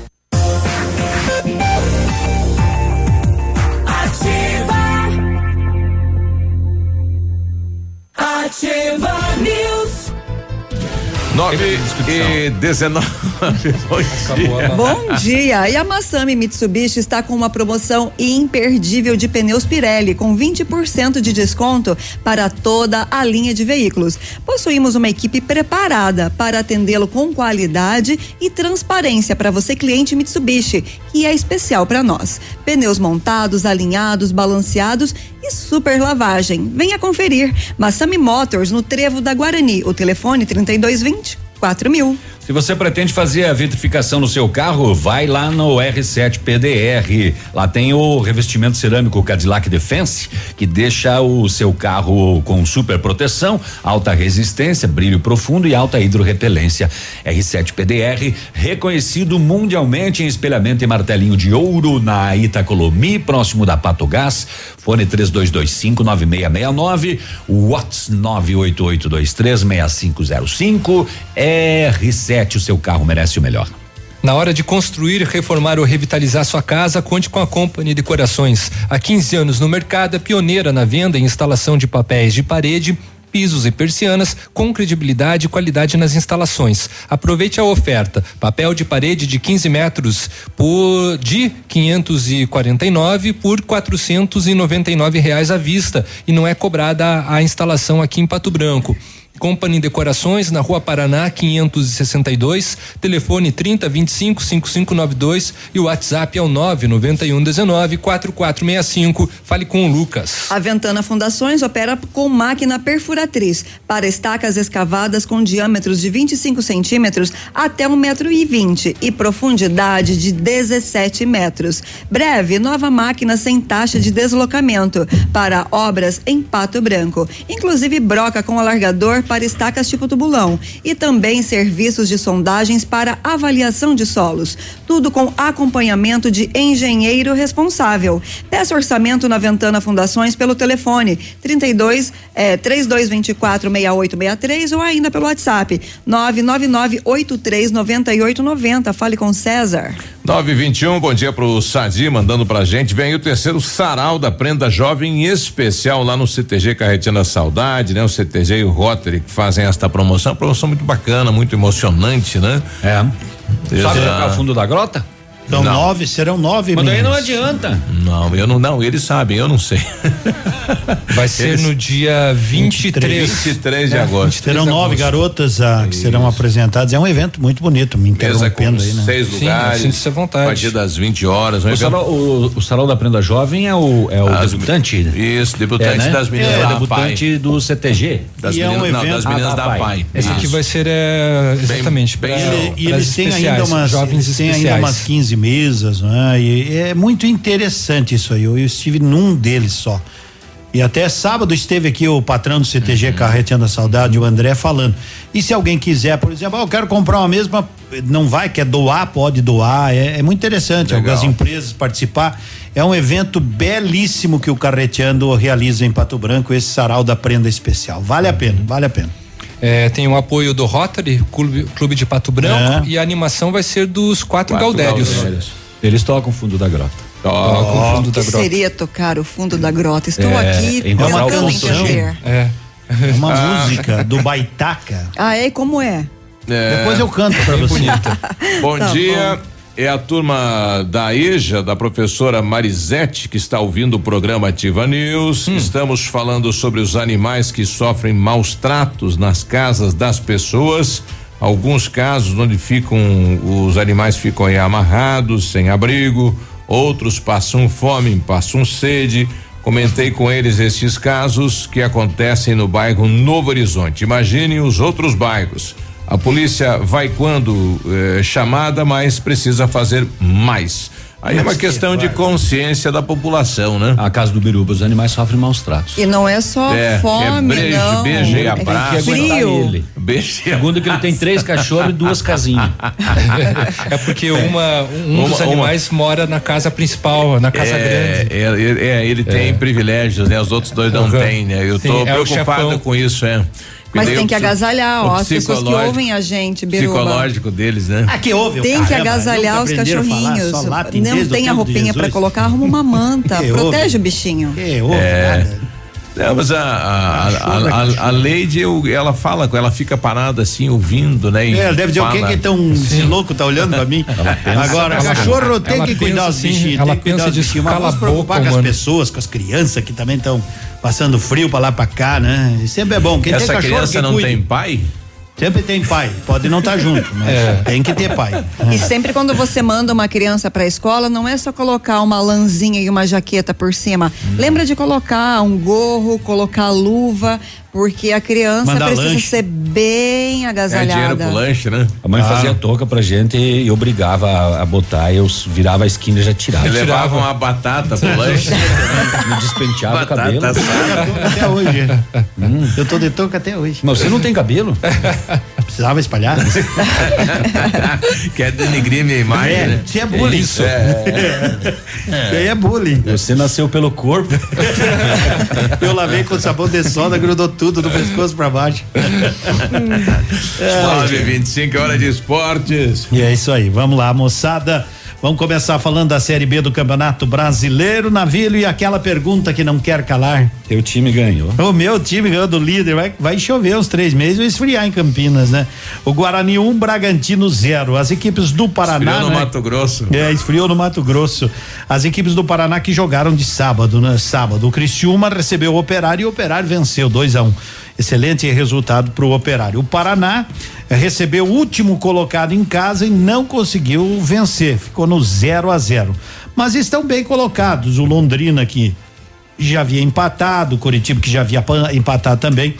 Ativa News. 9 e 19. Bom dia. E a Massami Mitsubishi está com uma promoção imperdível de pneus Pirelli, com 20% de desconto para toda a linha de veículos. Possuímos uma equipe preparada para atendê-lo com qualidade e transparência para você, cliente Mitsubishi, que é especial para nós. Pneus montados, alinhados, balanceados e super lavagem. Venha conferir. Massami Motors, no Trevo da Guarani. O telefone 3220 quatro mil. Se você pretende fazer a vitrificação no seu carro, vai lá no R7 PDR. Lá tem o revestimento cerâmico Cadillac Defense, que deixa o seu carro com super proteção, alta resistência, brilho profundo e alta hidrorrepelência. R7 PDR, reconhecido mundialmente em espelhamento e martelinho de ouro na Itacolomi, próximo da Pato Gás. Fone 3225 9669, Watts 988236505. R7, o seu carro merece o melhor. Na hora de construir, reformar ou revitalizar sua casa, conte com a Company Decorações. Há 15 anos no mercado, é pioneira na venda e instalação de papéis de parede pisos e persianas com credibilidade e qualidade nas instalações. Aproveite a oferta: papel de parede de 15 metros por de 549 por 499 reais à vista e não é cobrada a, a instalação aqui em Pato Branco. Company Decorações, na Rua Paraná, 562, telefone 30 25 5592 e o WhatsApp é o 991 19 4465. Fale com o Lucas. A Ventana Fundações opera com máquina perfuratriz para estacas escavadas com diâmetros de 25 centímetros até um metro e vinte e profundidade de 17 metros. Breve, nova máquina sem taxa de deslocamento para obras em Pato Branco, inclusive broca com alargador para estacas tipo tubulão e também serviços de sondagens para avaliação de solos. Tudo com acompanhamento de engenheiro responsável. Peça orçamento na Ventana Fundações pelo telefone 32 é, 3224 6863 ou ainda pelo WhatsApp 999 83 9890. Fale com César. 921, bom dia pro Sadi mandando pra gente. Vem aí o terceiro sarau da Prenda Jovem especial lá no CTG Carretinha da Saudade, né? O CTG e o Rotary que fazem esta promoção. Promoção muito bacana, muito emocionante, né? É. Sabe é o fundo da grota? São não. nove, serão nove. Mas daí não adianta. Não, eu não, não, eles sabem, eu não sei. Vai ser eles, no dia 23. 23 de é, agosto. Serão nove garotas ah, que serão apresentadas. É um evento muito bonito, me interrompendo aí, né? Seis lugares. Sim, sinta vontade. A partir das 20 horas. Um o, salão, o, o, salão da Prenda Jovem é o, é o As, debutante? Isso, debutante é, né? das meninas é, da debutante PAI. do CTG. Das e meninas, é um não, das meninas ah, da, da PAI. Esse aqui vai ser é, exatamente. Bem, bem e, eles têm ainda umas, jovens têm ainda umas 15 mesas, né? E é muito interessante isso aí. Eu, eu estive num deles só. E até sábado esteve aqui o patrão do CTG uhum. Carreteando a Saudade, o André, falando. E se alguém quiser, por exemplo, oh, eu quero comprar uma mesma, não vai, quer doar, pode doar. É, é muito interessante. Legal. Algumas empresas participar. É um evento belíssimo que o Carreteando realiza em Pato Branco, esse sarau da prenda especial. Vale a pena, vale a pena. É, tem o apoio do Rotary, Clube, Clube de Pato Branco, é. e a animação vai ser dos quatro, quatro Gaudérios. Gaudérios. Eles tocam o fundo da grota. Tocam oh, o fundo da grota. seria tocar o fundo da grota? Estou é, aqui tentando entender. É. É uma ah. música do Baitaca. Ah, é? Como é? é. Depois eu canto pra você. Bom tá dia. Bom. É a turma da EJA, da professora Marisete, que está ouvindo o programa Ativa News. Hum. Estamos falando sobre os animais que sofrem maus tratos nas casas das pessoas. Alguns casos onde ficam, os animais ficam aí amarrados, sem abrigo, outros passam fome, passam sede. Comentei com eles esses casos que acontecem no bairro Novo Horizonte. Imagine os outros bairros. A polícia vai quando eh, chamada, mas precisa fazer mais. Aí é uma questão de consciência da população, né? A casa do Biruba, os animais sofrem maus tratos. E não é só é, é fome, é beijo, não. Beijo e abraço. É frio. Ele. Beijo Segundo que ele tem três cachorros e duas casinhas. é porque uma, um uma, dos animais uma. mora na casa principal, na casa é, grande. É, é ele tem privilégios, né? Os outros dois não uhum. têm, né? Eu Sim, tô preocupado com isso, é. Mas tem que agasalhar, ó, as pessoas que ouvem a gente, Biruba. Psicológico deles, né? Ah, que ouve, Tem que agasalhar os cachorrinhos. Não tem a roupinha para colocar, arruma uma manta. protege o bichinho. Que ouve, é. nada. Não, mas a, a, a, a, a Leide, eu, ela fala, ela fica parada assim, ouvindo, né? É, deve dizer o que que tão louco, tá olhando pra mim. Agora, cachorro tem que cuidar dos bichinhos. Ela pensa de Mas vamos preocupar com as pessoas, com as crianças que também estão passando frio pra lá pra cá, né? E sempre é bom. Quem Essa tem cachorro, criança não cuide. tem pai? Sempre tem pai, pode não estar tá junto, mas é. tem que ter pai. E sempre quando você manda uma criança para a escola, não é só colocar uma lãzinha e uma jaqueta por cima. Hum. Lembra de colocar um gorro, colocar luva, porque a criança Manda precisa lanche. ser bem agasalhada. É dinheiro pro lanche, né? A mãe ah. fazia touca pra gente e obrigava a, a botar, eu virava a esquina e já tirava. Ele levava uma batata pro lanche. Me despenteava batata o cabelo. Até hoje. Hum. Eu tô de touca até hoje. Mas você não tem cabelo? Precisava espalhar? Quer denigrir minha imagem, é, né? Você é bullying. É isso. É. é. é bullying. Você nasceu pelo corpo. eu lavei com sabão de soda, grudou tudo do pescoço pra baixo. 9h25, hora de esportes. E é isso aí, vamos lá, moçada. Vamos começar falando da Série B do Campeonato Brasileiro, Navilho, e aquela pergunta que não quer calar. Teu time ganhou. O meu time ganhou do líder, vai, vai chover uns três meses e esfriar em Campinas, né? O Guarani 1, um, Bragantino 0. As equipes do Paraná. Esfriou no né? Mato Grosso. É, esfriou no Mato Grosso. As equipes do Paraná que jogaram de sábado, né? Sábado. O Criciúma recebeu o Operário e o Operário venceu 2 a 1 um. Excelente resultado para o Operário. O Paraná recebeu o último colocado em casa e não conseguiu vencer, ficou no 0 a 0. Mas estão bem colocados. O Londrina que já havia empatado, o Curitiba que já havia empatado também.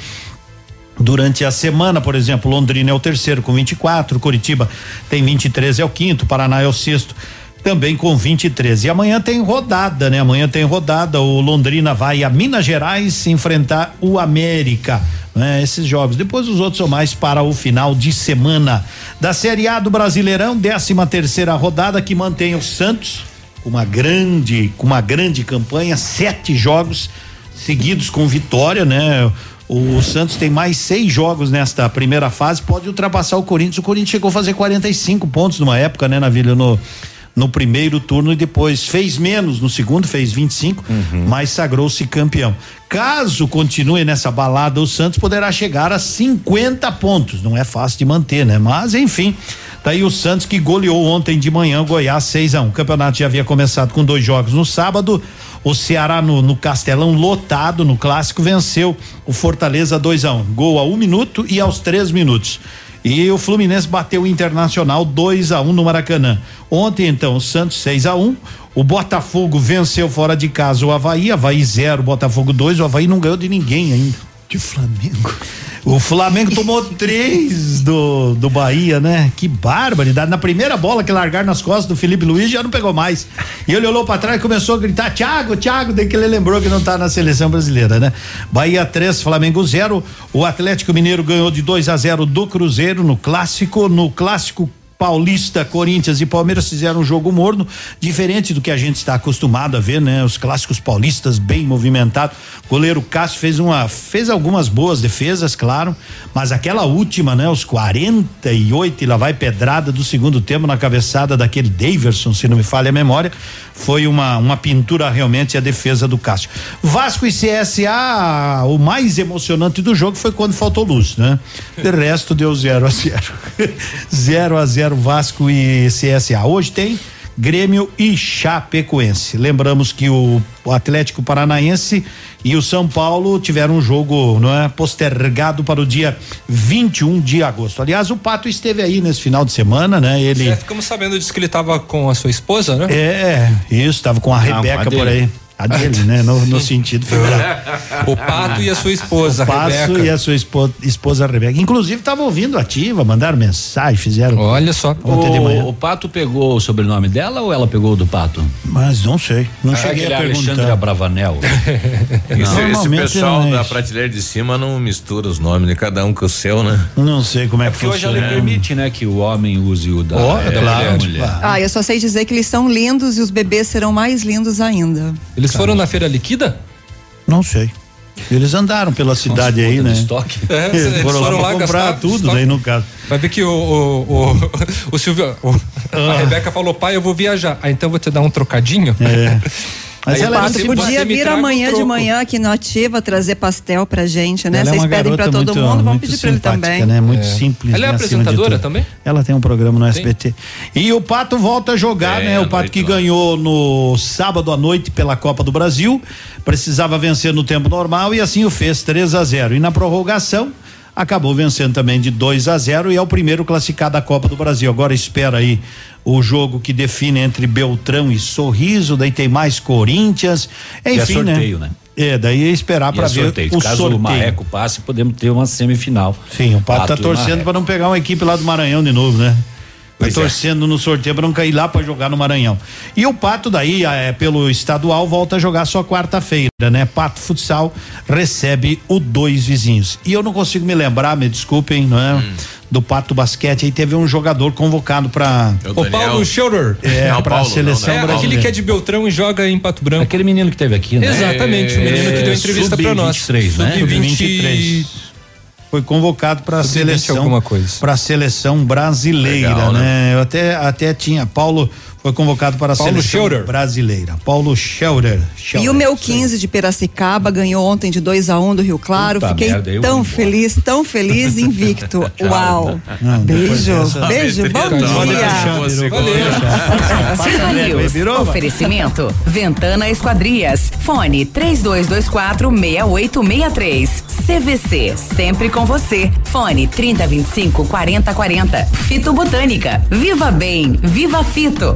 Durante a semana, por exemplo, Londrina é o terceiro com 24, Curitiba tem 23, é o quinto, Paraná é o sexto também com 23. E amanhã tem rodada, né? Amanhã tem rodada. O Londrina vai a Minas Gerais enfrentar o América. Né? Esses jogos. Depois os outros são mais para o final de semana. Da Série A do Brasileirão, 13 terceira rodada que mantém o Santos com uma grande, com uma grande campanha, sete jogos seguidos com vitória, né? O Santos tem mais seis jogos nesta primeira fase, pode ultrapassar o Corinthians. O Corinthians chegou a fazer 45 pontos numa época, né, na Vila, no, no primeiro turno e depois fez menos no segundo, fez 25, uhum. mas sagrou-se campeão. Caso continue nessa balada, o Santos poderá chegar a 50 pontos. Não é fácil de manter, né? Mas enfim, tá aí o Santos que goleou ontem de manhã o Goiás 6 a 1. Um. O campeonato já havia começado com dois jogos no sábado. O Ceará no, no Castelão lotado no clássico venceu o Fortaleza 2 a 1. Um. Gol a um minuto e aos três minutos. E o Fluminense bateu o Internacional 2 a 1 um no Maracanã. Ontem, então, o Santos 6 a 1 um, O Botafogo venceu fora de casa o Havaí, Havaí 0, Botafogo 2. O Havaí não ganhou de ninguém ainda. De Flamengo. O Flamengo tomou três do, do Bahia, né? Que barbaridade. Na primeira bola que largaram nas costas do Felipe Luiz já não pegou mais. E ele olhou para trás e começou a gritar: Thiago, Thiago, daí que ele lembrou que não tá na seleção brasileira, né? Bahia 3, Flamengo 0. O Atlético Mineiro ganhou de 2 a 0 do Cruzeiro no clássico. No clássico Paulista, Corinthians e Palmeiras fizeram um jogo morno, diferente do que a gente está acostumado a ver, né? Os clássicos paulistas bem movimentados. Goleiro Cássio fez uma, fez algumas boas defesas, claro, mas aquela última, né? Os 48 e lá vai pedrada do segundo tempo na cabeçada daquele Daverson, se não me falha a memória, foi uma uma pintura realmente a defesa do Cássio. Vasco e CSA, o mais emocionante do jogo foi quando faltou luz, né? De resto deu zero a zero. zero a zero Vasco e CSA. Hoje tem Grêmio e Chapecoense. Lembramos que o, o, Atlético Paranaense e o São Paulo tiveram um jogo, não é, postergado para o dia 21 de agosto. Aliás, o Pato esteve aí nesse final de semana, né? Ele é, ficamos sabendo disso que ele estava com a sua esposa, né? É, isso, estava com a Não, Rebeca por aí. A dele, né? No, no sentido figurado. o Pato e a sua esposa, o Pato Rebeca. e a sua esposa, esposa Rebeca. Inclusive, estavam ouvindo ativa, mandaram mensagem, fizeram. Olha só. Ontem o, de manhã. o Pato pegou o sobrenome dela ou ela pegou o do Pato? Mas não sei. Não ah, cheguei a perguntar. Alexandre Bravanel. esse, esse pessoal da prateleira de cima não mistura os nomes de cada um com o seu, né? Não sei como é, é que funciona. hoje ela permite, né, que o homem use o da, oh, é, da mulher. mulher. Ah, eu só sei dizer que eles são lindos e os bebês serão mais lindos ainda. Eles eles foram na feira liquida? Não sei. Eles andaram pela cidade Nossa, aí, né? Estoque. É, eles, eles foram, foram lá comprar tudo, daí no caso. Vai ver que o, o, o, o Silvio, o, ah. a Rebeca falou, pai, eu vou viajar. Ah, então eu vou te dar um trocadinho. É. Mas Aí ela Pato, podia vir amanhã um de manhã aqui no Ativa trazer pastel pra gente, né? Ela é Vocês é pedem pra todo muito, mundo, vamos pedir pra ele também. Né? Muito é. simples. Ela é né? apresentadora também? Ela tem um programa no SBT. E o Pato volta a jogar, é, né? O Pato que lá. ganhou no sábado à noite pela Copa do Brasil, precisava vencer no tempo normal e assim o fez 3 a 0 E na prorrogação, acabou vencendo também de 2 a 0 e é o primeiro classificado da Copa do Brasil. Agora espera aí o jogo que define entre Beltrão e Sorriso, daí tem mais Corinthians, enfim, e é sorteio, né? né? É, daí é esperar para é ver sorteio. o Caso sorteio. o Marreco passe, podemos ter uma semifinal. Sim, o Pato tá torcendo para não pegar uma equipe lá do Maranhão de novo, né? Vai é. torcendo no sorteio para não cair lá para jogar no Maranhão. E o Pato daí, é, pelo estadual, volta a jogar só quarta-feira, né? Pato Futsal recebe o dois vizinhos. E eu não consigo me lembrar, me desculpem, não é? Hum do Pato Basquete, aí teve um jogador convocado para é o, o Paulo Schroeder. É, para a seleção não, né? É, aquele que é de Beltrão e joga em Pato Branco. Aquele menino que teve aqui, né? Exatamente, é, o menino que deu entrevista para nós. 23, né? Sub 23 foi convocado para a seleção para a seleção brasileira, Legal, né? né? Eu até até tinha Paulo foi convocado para a Paulo seleção brasileira. Paulo Scheurer. E o meu 15 de Piracicaba ganhou ontem de 2 a 1 um do Rio Claro. Puta Fiquei merda, tão feliz, tão feliz, invicto. Uau. Não, beijo, beijo, bom dia. Valeu. Oferecimento Ventana Esquadrias. Fone 3224 6863. CVC, sempre com você. Fone 3025 4040. Fito Botânica. Viva Bem, Viva Fito.